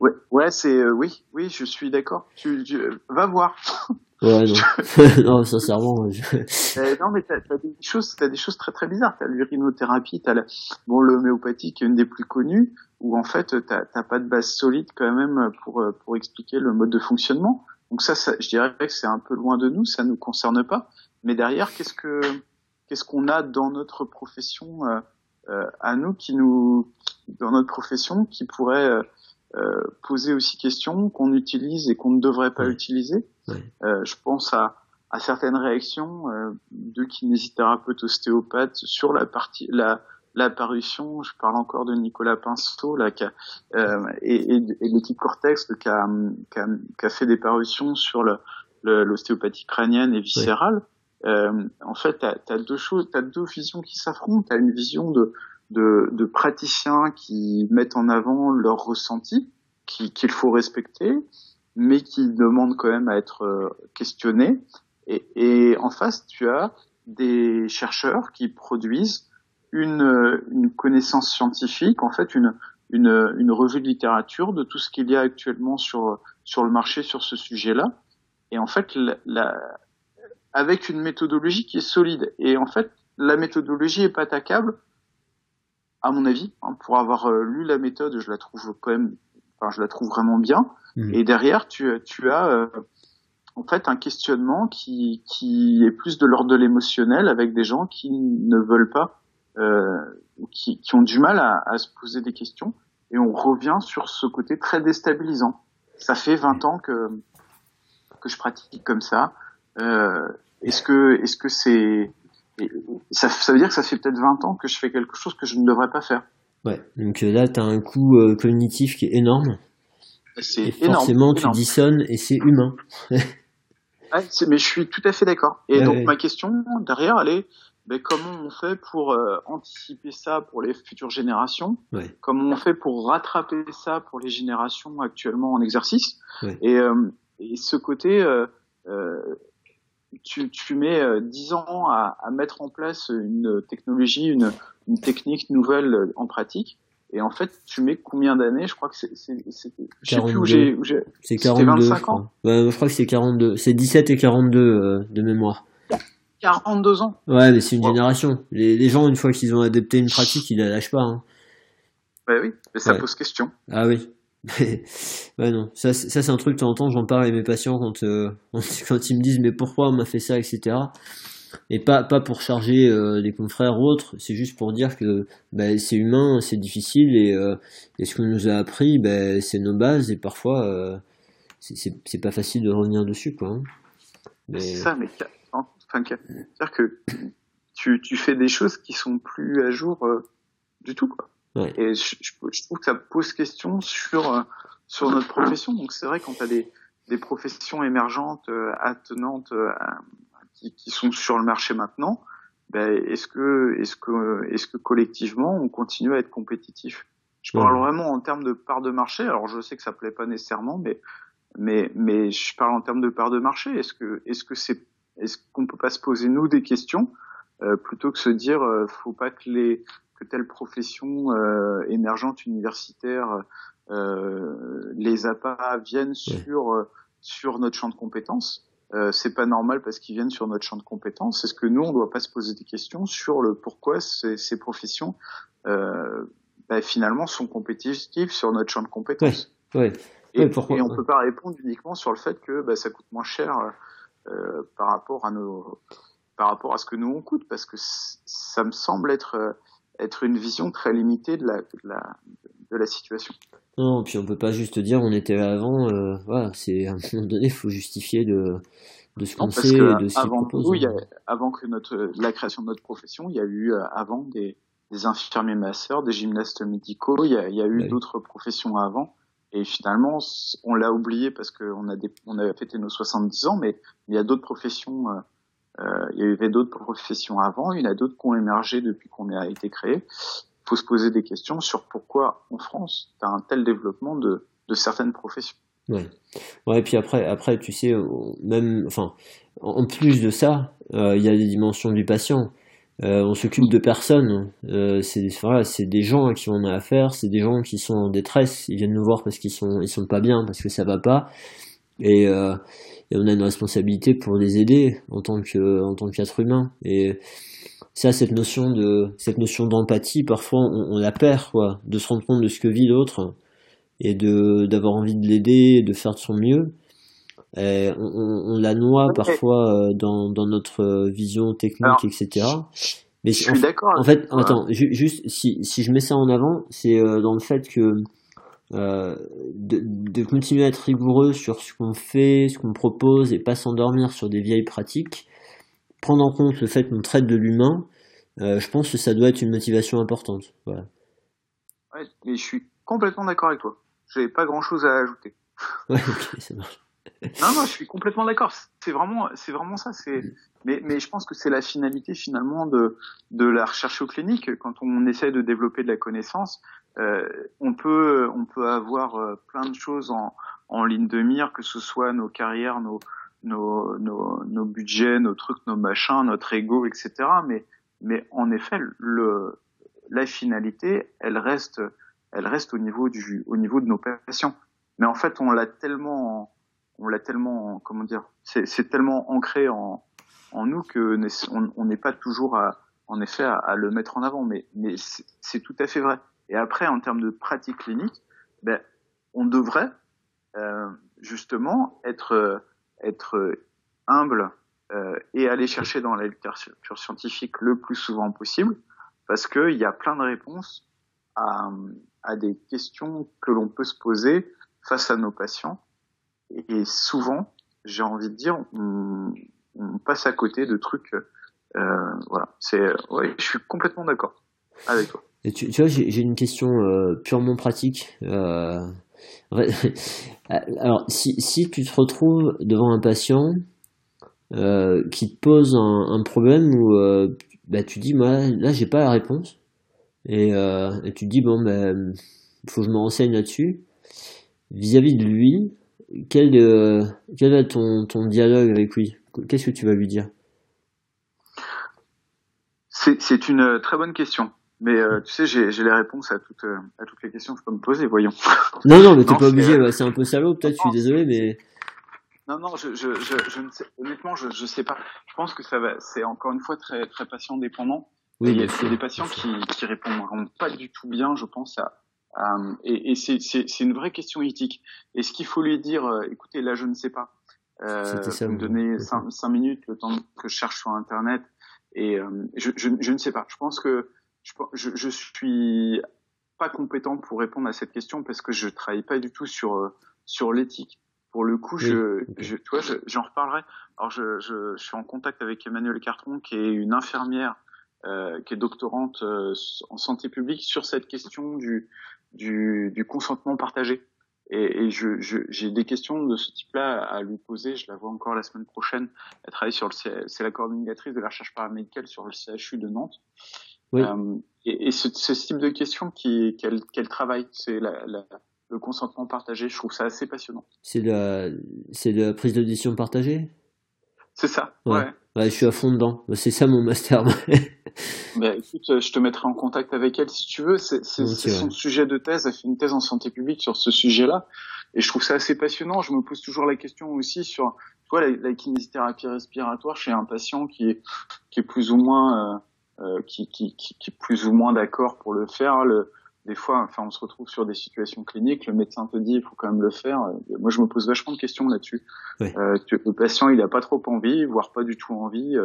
Ouais, ouais, c'est euh, oui, oui, je suis d'accord. Tu, tu, va voir. *laughs* Ouais, non, *laughs* non sincèrement. Je... Euh, non, mais t'as as des choses, t'as des choses très très bizarres. T'as l'urinothérapie, t'as la... bon l'homéopathie qui est une des plus connues, où en fait t'as pas de base solide quand même pour pour expliquer le mode de fonctionnement. Donc ça, ça je dirais que c'est un peu loin de nous, ça nous concerne pas. Mais derrière, qu'est-ce que qu'est-ce qu'on a dans notre profession euh, euh, à nous qui nous dans notre profession qui pourrait euh, poser aussi question qu'on utilise et qu'on ne devrait pas utiliser. Euh, je pense à, à certaines réactions euh, de kinésithérapeutes ostéopathes sur la partie la l'apparition, je parle encore de Nicolas Pinceau là, qui a, euh, et, et, et l'équipe Cortex qui a, qui, a, qui a, fait des parutions sur l'ostéopathie crânienne et viscérale. Euh, en fait, tu as, deux choses, tu as deux visions qui s'affrontent. Tu as une vision de, de, de, praticiens qui mettent en avant leurs ressentis, qu'il faut respecter, mais qui demandent quand même à être euh, questionnés. Et, et, en face, tu as des chercheurs qui produisent une, une connaissance scientifique, en fait une, une, une, revue de littérature de tout ce qu'il y a actuellement sur, sur le marché sur ce sujet-là. Et en fait, la, avec une méthodologie qui est solide. Et en fait, la méthodologie est pas attaquable à mon avis. Hein, pour avoir euh, lu la méthode, je la trouve quand même, enfin, je la trouve vraiment bien. Mmh. Et derrière, tu, tu as euh, en fait un questionnement qui, qui est plus de l'ordre de l'émotionnel avec des gens qui ne veulent pas, euh, qui, qui ont du mal à, à, se poser des questions. Et on revient sur ce côté très déstabilisant. Ça fait 20 ans que que je pratique comme ça. Euh, est-ce que est-ce que c'est ça, ça, veut dire que ça fait peut-être 20 ans que je fais quelque chose que je ne devrais pas faire. Ouais, donc euh, là, tu as un coût euh, cognitif qui est énorme. C'est Forcément, tu dissonnes et c'est humain. *laughs* ouais, mais je suis tout à fait d'accord. Et donc, ma question derrière, elle est ben, comment on fait pour euh, anticiper ça pour les futures générations? Ouais. Comment on fait pour rattraper ça pour les générations actuellement en exercice? Et, et, ce côté, tu, tu mets euh, dix ans à, à, mettre en place une technologie, une, une, technique nouvelle euh, en pratique. Et en fait, tu mets combien d'années? Je crois que c'est. Je sais plus où j'ai. C'est 42. 25 ans ouais, Je crois que c'est 42. C'est 17 et 42 euh, de mémoire. 42 ans Ouais, mais c'est une génération. Les, les, gens, une fois qu'ils ont adopté une pratique, ils la lâchent pas. Hein. Ouais, oui, mais ça pose question. Ah oui. Non, ça, ça c'est un truc, de temps en temps, j'en parle avec mes patients quand, euh, *laughs* quand ils me disent mais pourquoi on m'a fait ça, etc. Et pas, pas pour charger euh, les confrères ou autres, c'est juste pour dire que bah, c'est humain, c'est difficile et, euh, et ce qu'on nous a appris, bah, c'est nos bases et parfois c'est pas facile de revenir dessus. quoi. Hein. Mais... C'est ça, mais Enfin, c'est-à-dire que tu, tu fais des choses qui sont plus à jour du tout, quoi. Et je, je, trouve que ça pose question sur sur notre profession. Donc c'est vrai quand tu as des, des professions émergentes, attenantes, qui, qui, sont sur le marché maintenant, ben, est-ce que, est-ce que, est-ce que collectivement on continue à être compétitif? Je parle vraiment en termes de part de marché. Alors je sais que ça plaît pas nécessairement, mais mais mais je parle en termes de part de marché. Est-ce que est-ce que c'est est-ce qu'on peut pas se poser nous des questions euh, plutôt que se dire euh, faut pas que les que telle profession euh, émergente universitaire euh, les APA viennent sur sur notre champ de compétences. Euh, c'est pas normal parce qu'ils viennent sur notre champ de compétences. Est-ce que nous, on doit pas se poser des questions sur le pourquoi ces, ces professions euh, bah, finalement sont compétitives sur notre champ de compétences? Ouais, Et, et, on peut pas répondre uniquement sur le fait que bah, ça coûte moins cher euh, par rapport à nos par rapport à ce que nous on coûte parce que ça me semble être euh, être une vision très limitée de la, de la, de la situation. Non, puis on peut pas juste dire on était là avant. Euh, voilà, c'est à un moment donné, il faut justifier de, de ce qu'on sait, de ce avant, propose. Oui, avant que notre la création de notre profession, il y a eu euh, avant des, des infirmiers masseurs, des gymnastes médicaux. Il y a, il y a eu d'autres professions avant. Et finalement, on l'a oublié parce qu'on a des, on a fêté nos 70 ans, mais il y a d'autres professions. Euh, il y avait d'autres professions avant, il y en a d'autres qui ont émergé depuis qu'on a été créé faut se poser des questions sur pourquoi en France tu as un tel développement de, certaines professions. Ouais. Ouais, et puis après, après, tu sais, même, enfin, en plus de ça, euh, il y a les dimensions du patient. Euh, on s'occupe de personnes. Euh, c'est voilà, des gens à qui on a affaire. C'est des gens qui sont en détresse. Ils viennent nous voir parce qu'ils sont ils sont pas bien, parce que ça va pas. Et, euh, et on a une responsabilité pour les aider en tant que en tant qu'être humain. Et ça, cette notion de cette notion d'empathie, parfois on, on, la perd, quoi, de se rendre compte de ce que vit l'autre et de d'avoir envie de l'aider, de faire de son mieux. Et on, on, la noie parfois euh, dans, dans notre vision technique, etc. Mais je suis d'accord. En fait, attends, juste si, si je mets ça en avant, c'est euh, dans le fait que euh, de, de, continuer à être rigoureux sur ce qu'on fait, ce qu'on propose et pas s'endormir sur des vieilles pratiques prendre en compte le fait qu'on traite de l'humain, euh, je pense que ça doit être une motivation importante. Voilà. Ouais, mais je suis complètement d'accord avec toi. J'ai pas grand chose à ajouter. *laughs* Ouais, ok, ça marche. *laughs* non, non, je suis complètement d'accord. C'est vraiment, c'est vraiment ça. C'est, mais, mais je pense que c'est la finalité finalement de de la recherche au clinique. Quand on essaie de développer de la connaissance, on peut on peut avoir euh, plein de choses en en ligne de mire, que ce soit nos carrières, nos nos, nos, nos budgets, nos trucs, nos machins, notre ego, etc. Mais, mais en effet, le, la finalité, elle reste, elle reste au niveau du, au niveau de nos patients. Mais en fait, on l'a tellement, on l'a tellement, comment dire, c'est tellement ancré en, en nous que on n'est pas toujours à, en effet à, à, le mettre en avant. Mais, mais c'est tout à fait vrai. Et après, en termes de pratique clinique, ben, on devrait euh, justement être être humble euh, et aller chercher dans la littérature scientifique le plus souvent possible, parce qu'il y a plein de réponses à, à des questions que l'on peut se poser face à nos patients. Et souvent, j'ai envie de dire, on, on, passe à côté de trucs. Euh, voilà, c'est, ouais, je suis complètement d'accord avec toi. Et tu, tu vois, j'ai une question euh, purement pratique. *laughs* Euh, Alors, si, si tu te retrouves devant un patient euh, qui te pose un, un problème où euh, bah, tu dis, moi, là, j'ai pas la réponse, et, euh, et tu te dis, bon, ben, bah, il faut que je me renseigne là-dessus, vis-à-vis de lui, quel, euh, quel est ton, ton dialogue avec lui? Qu'est-ce que tu vas lui dire? C'est une très bonne question. Mais euh, tu sais, j'ai les réponses à toutes, euh, à toutes les questions que je peux me poser, voyons. *laughs* Non, non, mais t'es pas obligé, bah, c'est un peu salaud, peut-être, je suis désolé, mais... Non, non, je, je, je, je ne sais, honnêtement, je, je sais pas. Je pense que ça va, c'est encore une fois très, très patient dépendant. Oui, il y a, des patients qui, qui répondront pas du tout bien, je pense, à, à et, et c'est une vraie question éthique. Est-ce qu'il faut lui dire, euh, écoutez, là, je ne sais pas. Euh, ça, me donner cinq, cinq, minutes, le temps que je cherche sur Internet, et euh, je, je, je ne sais pas. Je pense que je, je, suis pas compétent pour répondre à cette question parce que je travaille pas du tout sur euh, sur l'éthique. Pour le coup, je, je, tu vois, j'en reparlerai. Alors, je, je, je, suis en contact avec Emmanuel Cartron, qui est une infirmière, euh, qui est doctorante euh, en santé publique sur cette question du, du, du consentement partagé. Et, et je, j'ai des questions de ce type-là à lui poser. Je la vois encore la semaine prochaine. Elle travaille sur le, c'est la coordinatrice de la recherche paramédicale sur le CHU de Nantes. Oui. Euh, et, et ce, ce, type de questions qui, qu'elle, qu'elle travaille, c'est la, la, le consentement partagé. Je trouve ça assez passionnant. C'est la, c'est la prise de décision partagée? C'est ça. Ouais. ouais. je suis à fond dedans. C'est ça mon master. *laughs* bah, écoute, je te mettrai en contact avec elle si tu veux. C'est, c'est, c'est son sujet de thèse. Elle fait une thèse en santé publique sur ce sujet-là. Et je trouve ça assez passionnant. Je me pose toujours la question aussi sur, toi, la, la kinésithérapie respiratoire chez un patient qui est, qui est plus ou moins, euh, qui, qui, qui, qui, est plus ou moins d'accord pour le faire. Le, des fois, enfin, on se retrouve sur des situations cliniques, le médecin te dit il faut quand même le faire. Moi, je me pose vachement de questions là-dessus. Oui. Euh, le patient, il a pas trop envie, voire pas du tout envie.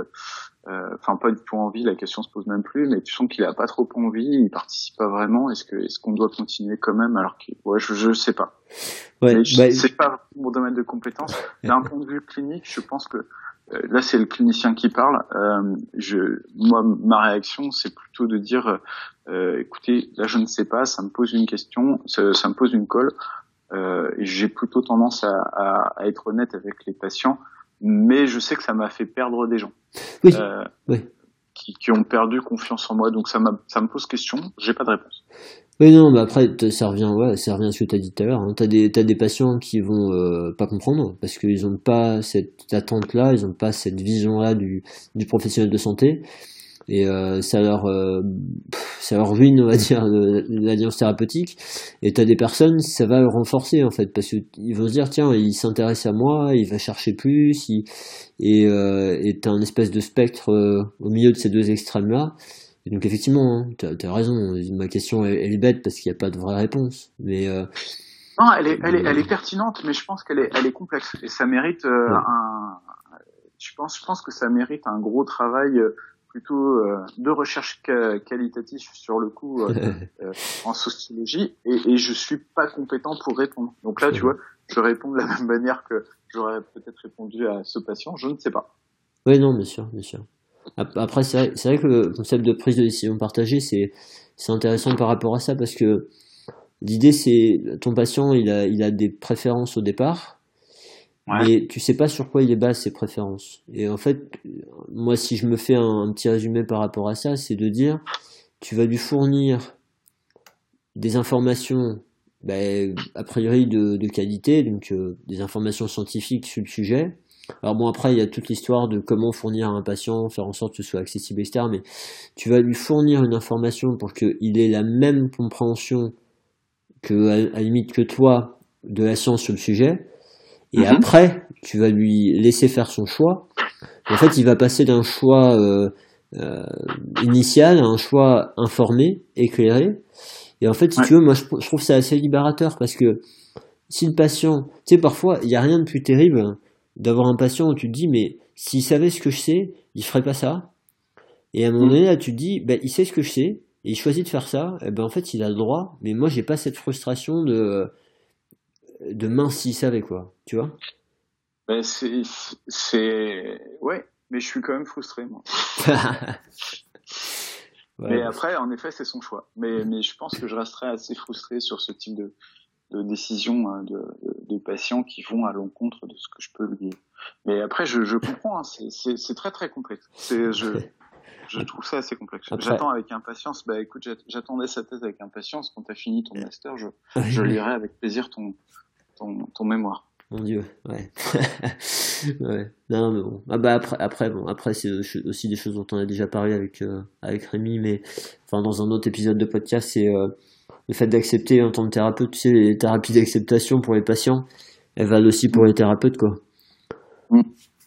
Euh, enfin, pas du tout envie. La question se pose même plus, mais tu sens qu'il a pas trop envie, il participe pas vraiment. Est-ce que, est-ce qu'on doit continuer quand même alors que, ouais, je, je sais pas. Ouais, bah, c'est pas mon domaine de compétence. D'un point de vue clinique, je pense que euh, là c'est le clinicien qui parle. Euh, je, moi, ma réaction, c'est plutôt de dire, euh, écoutez, là je ne sais pas, ça me pose une question, ça, ça me pose une colle. Euh, J'ai plutôt tendance à, à, à, être honnête avec les patients, mais je sais que ça m'a fait perdre des gens. Oui. Euh, oui. Qui, qui, ont perdu confiance en moi, donc ça, ça me pose question. J'ai pas de réponse. Oui, non, mais après, ça revient, ouais, ça revient à ce que tu as dit tout à l'heure. Tu as t'as des patients qui vont euh, pas comprendre parce qu'ils n'ont pas cette attente-là, ils n'ont pas cette vision-là du, du professionnel de santé. Et euh, ça leur euh, ça leur ruine, on va dire, l'alliance thérapeutique. Et tu as des personnes, ça va le renforcer, en fait, parce qu'ils vont se dire, tiens, il s'intéresse à moi, il va chercher plus, il, et euh, tu as un espèce de spectre euh, au milieu de ces deux extrêmes-là et donc effectivement, hein, tu as, raison, ma question elle, elle est bête parce qu'il n'y a pas de vraie réponse. Mais euh, non, elle est, elle est, elle est pertinente, mais je pense qu'elle est, elle est complexe et ça mérite euh, ouais. un. Je pense, je pense que ça mérite un gros travail euh, plutôt euh, de recherche qualitative sur le coup *laughs* euh, en sociologie et, et je suis pas compétent pour répondre. Donc là, tu vois, je réponds de la même manière que j'aurais peut-être répondu à ce patient, je ne sais pas. Oui, non, bien sûr, bien sûr. Après, c'est vrai, vrai, que le concept de prise de décision partagée, c'est intéressant par rapport à ça parce que l'idée, c'est ton patient, il a, il a des préférences au départ, ouais. mais tu sais pas sur quoi il est base ses préférences. Et en fait, moi, si je me fais un, petit résumé par rapport à ça, c'est de dire, tu vas lui fournir des informations ben, a priori de, qualité, donc euh, des informations scientifiques sur le sujet, alors bon, après, il y a toute l'histoire de comment fournir à un patient, faire en sorte que ce soit accessible, etc. Mais tu vas lui fournir une information pour qu'il ait la même compréhension que, à, la limite, que toi de la science sur le sujet. Et -hmm. après, tu vas lui laisser faire son choix. En fait, il va passer d'un choix euh, euh, initial à un choix informé, éclairé. Et en fait, si ouais. tu veux, moi, je, je trouve ça assez libérateur parce que si le patient, tu sais, parfois, il n'y a rien de plus terrible d'avoir un patient où tu te dis mais s'il savait ce que je sais, il ferait pas ça. Et à un moment donné là, tu te dis ben il sait ce que je sais et il choisit de faire ça. Et ben en fait, il a le droit, mais moi j'ai pas cette frustration de de mince s'il savait quoi, tu vois? Ben c'est c'est ouais, mais je suis quand même frustré moi. *laughs* ouais, mais après, en effet, c'est son choix. Mais, mais je pense que je resterai assez frustré sur ce type de, de décisions hein, de, de, patients qui vont à l'encontre de ce que je peux lui. Mais après, je, je comprends, hein, c'est très très complexe. C'est je *laughs* je trouve ça assez complexe. J'attends avec impatience. Bah écoute, j'attendais sa thèse avec impatience. Quand tu as fini ton master, je, *laughs* je lirai avec plaisir ton ton, ton mémoire. Mon Dieu, ouais. *laughs* ouais. Non, mais bon. Ah bah après, après bon, après c'est aussi des choses dont on a déjà parlé avec euh, avec Rémi, mais enfin dans un autre épisode de podcast, c'est euh, le fait d'accepter en tant que thérapeute, tu sais, les thérapies d'acceptation pour les patients, elles valent aussi pour les thérapeutes, quoi. Mmh.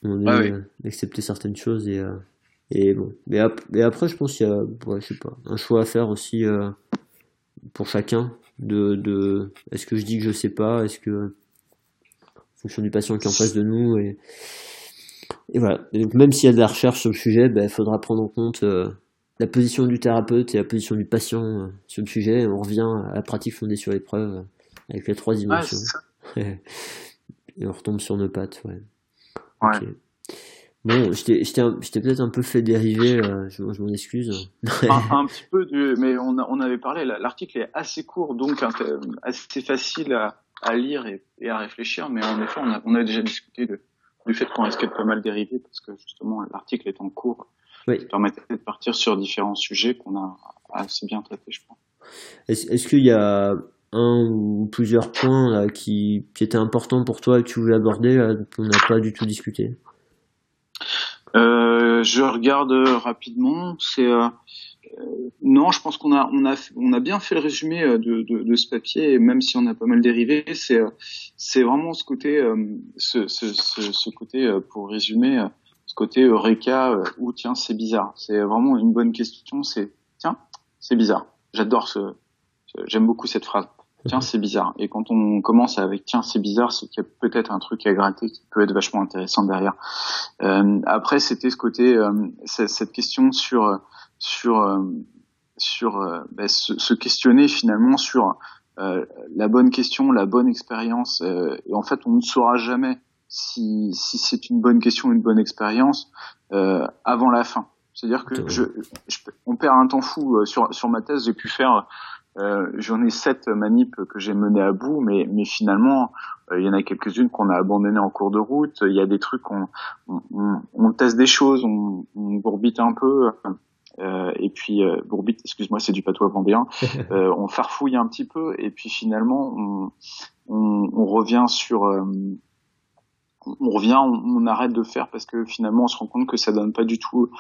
On ah oui. euh, d'accepter certaines choses et, euh, et bon. Mais, ap après, je pense qu'il y a, ouais, je sais pas, un choix à faire aussi euh, pour chacun de, de est-ce que je dis que je sais pas, est-ce que, en fonction du patient qui est en face de nous et, et voilà. Et donc, même s'il y a de la recherche sur le sujet, il ben, faudra prendre en compte euh, la position du thérapeute et la position du patient euh, sur le sujet. On revient à la pratique fondée sur l'épreuve avec les trois dimensions. Ouais, *laughs* Et on retombe sur nos pattes, ouais. Ouais. Bon, je t'ai peut-être un peu fait dériver, euh, je, m'en excuse. *laughs* un, petit peu, mais on, on avait parlé, l'article est assez court, donc assez facile à, à lire et, et, à réfléchir, mais en effet, on a, on a déjà discuté de, du fait qu'on risquait de pas mal dériver, parce que justement, l'article est en cours. Oui. Ça permettait de partir sur différents sujets qu'on a assez bien traités, je pense. Est-ce qu'il y a un ou plusieurs points là, qui, qui étaient importants pour toi et que tu voulais aborder, qu'on n'a pas du tout discuté? Je regarde rapidement. C'est euh, non, je pense qu'on a bien fait le résumé euh, de, ce papier, même si on a pas mal dérivé, c'est vraiment ce côté ce, côté pour résumer ce côté Eureka où tiens c'est bizarre. C'est vraiment une bonne question. C'est tiens c'est bizarre. J'adore ce j'aime beaucoup cette phrase tiens c'est bizarre. Et quand on commence avec tiens c'est bizarre c'est qu'il y a peut-être un truc à gratter qui peut être vachement intéressant derrière. Euh, après c'était ce côté euh, cette question sur sur euh, sur euh, bah, se, se, questionner finalement sur la bonne question la bonne expérience et en fait on ne saura jamais si si c'est une bonne question une bonne expérience avant la fin. C'est-à-dire que je, je, on perd un temps fou sur sur ma thèse j'ai pu faire euh, J'en ai sept manips que j'ai menées à bout, mais, mais finalement, euh, il y en a quelques-unes qu'on a abandonnées en cours de route. Il y a des trucs, on, on, on teste des choses, on, on bourbite un peu. Euh, et puis euh, bourbite, excuse-moi, c'est du patois vendéen. *laughs* Euh, on farfouille un petit peu, et puis finalement, on, on, on revient sur on revient, on, arrête de faire parce que finalement on se rend compte que ça donne pas du tout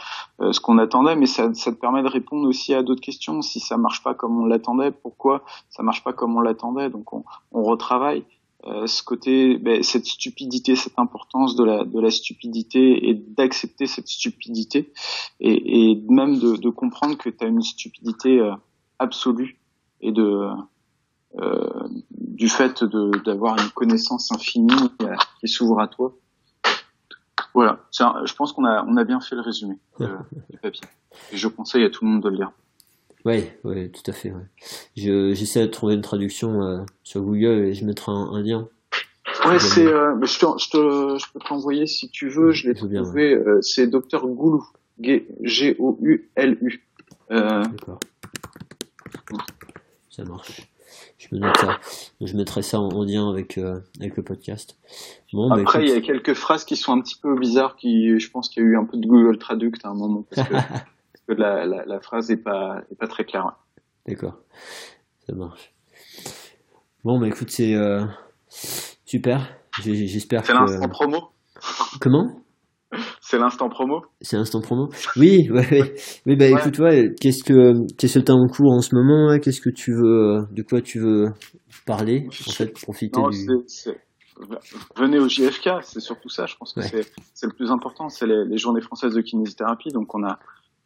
euh, ce qu'on attendait, mais ça, ça te permet de répondre aussi à d'autres questions. Si ça marche pas comme on l'attendait, pourquoi ça marche pas comme on l'attendait? Donc on, on retravaille. Euh, ce côté, ben, cette stupidité, cette importance de la de la stupidité et d'accepter cette stupidité et, et même de, de comprendre que tu as une stupidité euh, absolue et de du fait d'avoir une connaissance infinie euh, qui s'ouvre à toi. Voilà, je pense qu'on a, on a bien fait le résumé *laughs* du papier. Et je conseille à tout le monde de le lire. Oui, ouais, tout à fait. Ouais. J'essaie de trouver une traduction euh, sur Google et je mettrai un, lien. Ouais, c'est, euh, je, te, je, te, je peux te l'envoyer si tu veux. Je l'ai trouvé. Euh, c'est Docteur Goulou, G-O-U-L-U. D'accord. Ça marche je me note ça. Je mettrai ça en, lien avec, euh, avec le podcast. Bon, bah, Après, il y a quelques phrases qui sont un petit peu bizarres, qui, je pense qu'il y a eu un peu de Google Traduct à un moment, parce que, *laughs* parce que la, la, la, phrase est pas, est pas très claire. D'accord. Ça marche. Bon, bah écoute, c'est euh, super. J'espère que. C'est l'instant promo. Comment? C'est l'instant promo? C'est l'instant promo? Oui, ouais, ouais. Oui, bah écoute, ouais, qu'est-ce que qu'est-ce que t'as en cours en ce moment Qu'est-ce que tu veux, de quoi tu veux parler En fait, profiter du. Venez au JFK, c'est surtout ça. Je pense que c'est le plus important. C'est les, les, journées françaises de kinésithérapie. Donc on a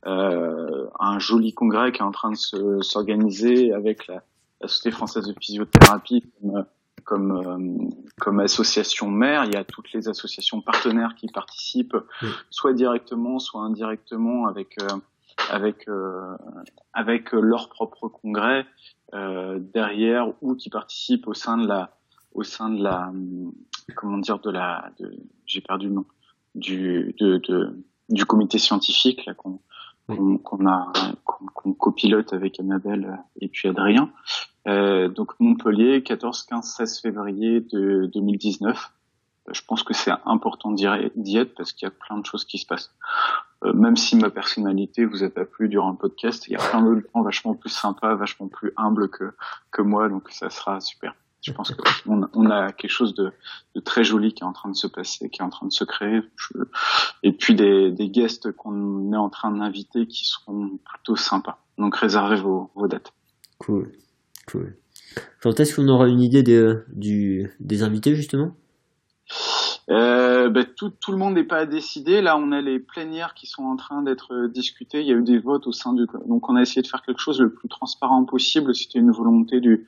euh, un joli congrès qui est en train de s'organiser avec la, la, Société française de physiothérapie. Comme, comme, euh, comme association mère. Il y a toutes les associations partenaires qui participent, soit directement, soit indirectement, avec euh, avec euh, avec leur propre congrès derrière ou qui participent au sein de la au sein de la comment dire de la j'ai perdu le nom du de, de du comité scientifique là qu'on qu'on a qu'on copilote avec Annabelle et puis Adrien. Euh, donc Montpellier, 14, 15, 16 février de 2019. Euh, je pense que c'est important d'y être parce qu'il y a plein de choses qui se passent. Euh, même si ma personnalité vous a pas plu durant le podcast, il y a plein de gens vachement plus sympas, vachement plus humbles que que moi, donc ça sera super. Je pense qu'on on a quelque chose de, très joli qui est en train de se passer, qui est en train de se créer. et puis des, guests qu'on est en train d'inviter qui seront plutôt sympas. Donc réservez vos, dates. Cool, cool. Quand est-ce qu'on aura une idée des, du, des invités justement? Euh, ben, tout, tout, le monde n'est pas décidé. Là, on a les plénières qui sont en train d'être euh, discutées. Il y a eu des votes au sein du. Donc, on a essayé de faire quelque chose le plus transparent possible. C'était une volonté du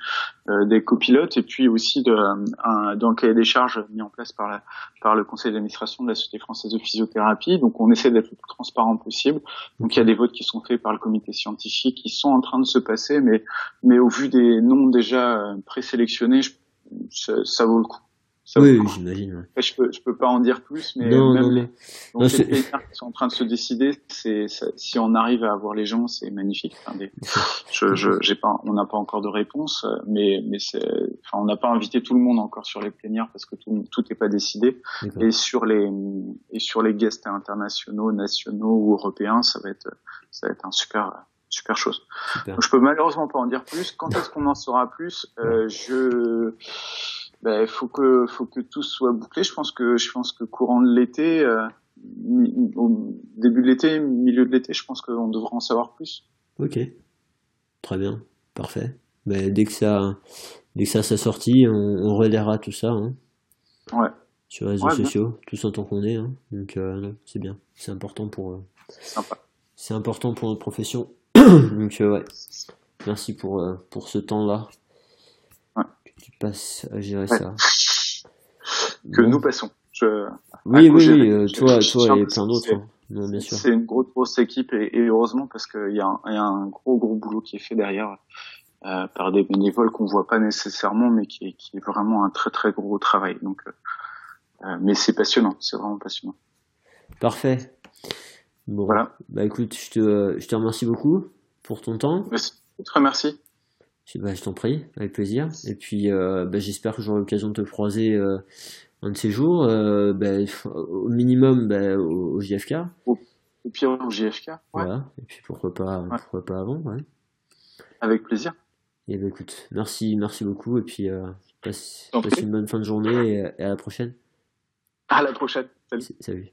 euh, des copilotes et puis aussi de un, dans le cahier des charges mis en place par la par le conseil d'administration de la Société française de physiothérapie. Donc, on essaie d'être le plus transparent possible. Donc, il y a des votes qui sont faits par le comité scientifique qui sont en train de se passer, mais mais au vu des noms déjà présélectionnés, ça, ça vaut le coup oui, j'imagine. Je peux, je peux pas en dire plus, mais non, même non, donc Non, les plénières qui sont en train de se décider, c'est si on arrive à avoir les gens, c'est magnifique. Enfin, des- je, je, j'ai pas, on n'a pas encore de réponse, euh, mais mais c'est, enfin, on n'a pas invité tout le monde encore sur les plénières parce que tout tout n'est pas décidé. D'accord. Et sur les et sur les guests internationaux, nationaux ou européens, ça va être ça va être un super super chose. Super. Donc, je peux malheureusement pas en dire plus. Quand *laughs* est-ce qu'on en saura plus? Euh, Je, ben, faut que faut que tout soit bouclé. Je pense que je pense que courant de l'été, euh, au début de l'été, milieu de l'été, je pense qu'on devra en savoir plus. Ok. Très bien. Parfait. Ben, dès que ça, dès que ça s'est sorti, on, on relaiera tout ça, hein, Ouais, sur les réseaux Ouais, bien. sociaux, tous en tant qu'on est, hein. Donc, euh, c'est bien. C'est important pour, euh, c'est important pour notre profession. *coughs* Donc, euh, ouais. Merci pour, euh, pour ce temps-là. Ouais. Tu passes à gérer Ouais. ça. Que Bon. nous passons. Je, Oui, oui, euh, toi, toi et plein d'autres. c'est- hein. C'est une grosse grosse équipe et, et heureusement parce qu'il y, a un- il y a un gros gros boulot qui est fait derrière euh, par des bénévoles qu'on voit pas nécessairement mais qui est, qui est vraiment un très très gros travail. Donc, euh, euh, mais c'est passionnant, c'est vraiment passionnant. Parfait. Bon. Voilà. Bah écoute, je te, je te remercie beaucoup pour ton temps. Merci. Très merci. Je, bah, je t'en prie, avec plaisir. Et puis, euh, bah, j'espère que j'aurai l'occasion de te croiser euh, un de ces jours, euh, bah, au minimum bah, au, au JFK. Au pire au JFK. Ouais, Voilà. Et puis pourquoi pas, Ouais. pourquoi pas avant. Ouais. avec plaisir. Et bah, écoute, merci, merci beaucoup. Et puis, passe, passe une bonne fin de journée et, et à la prochaine. À la prochaine. Salut. Salut.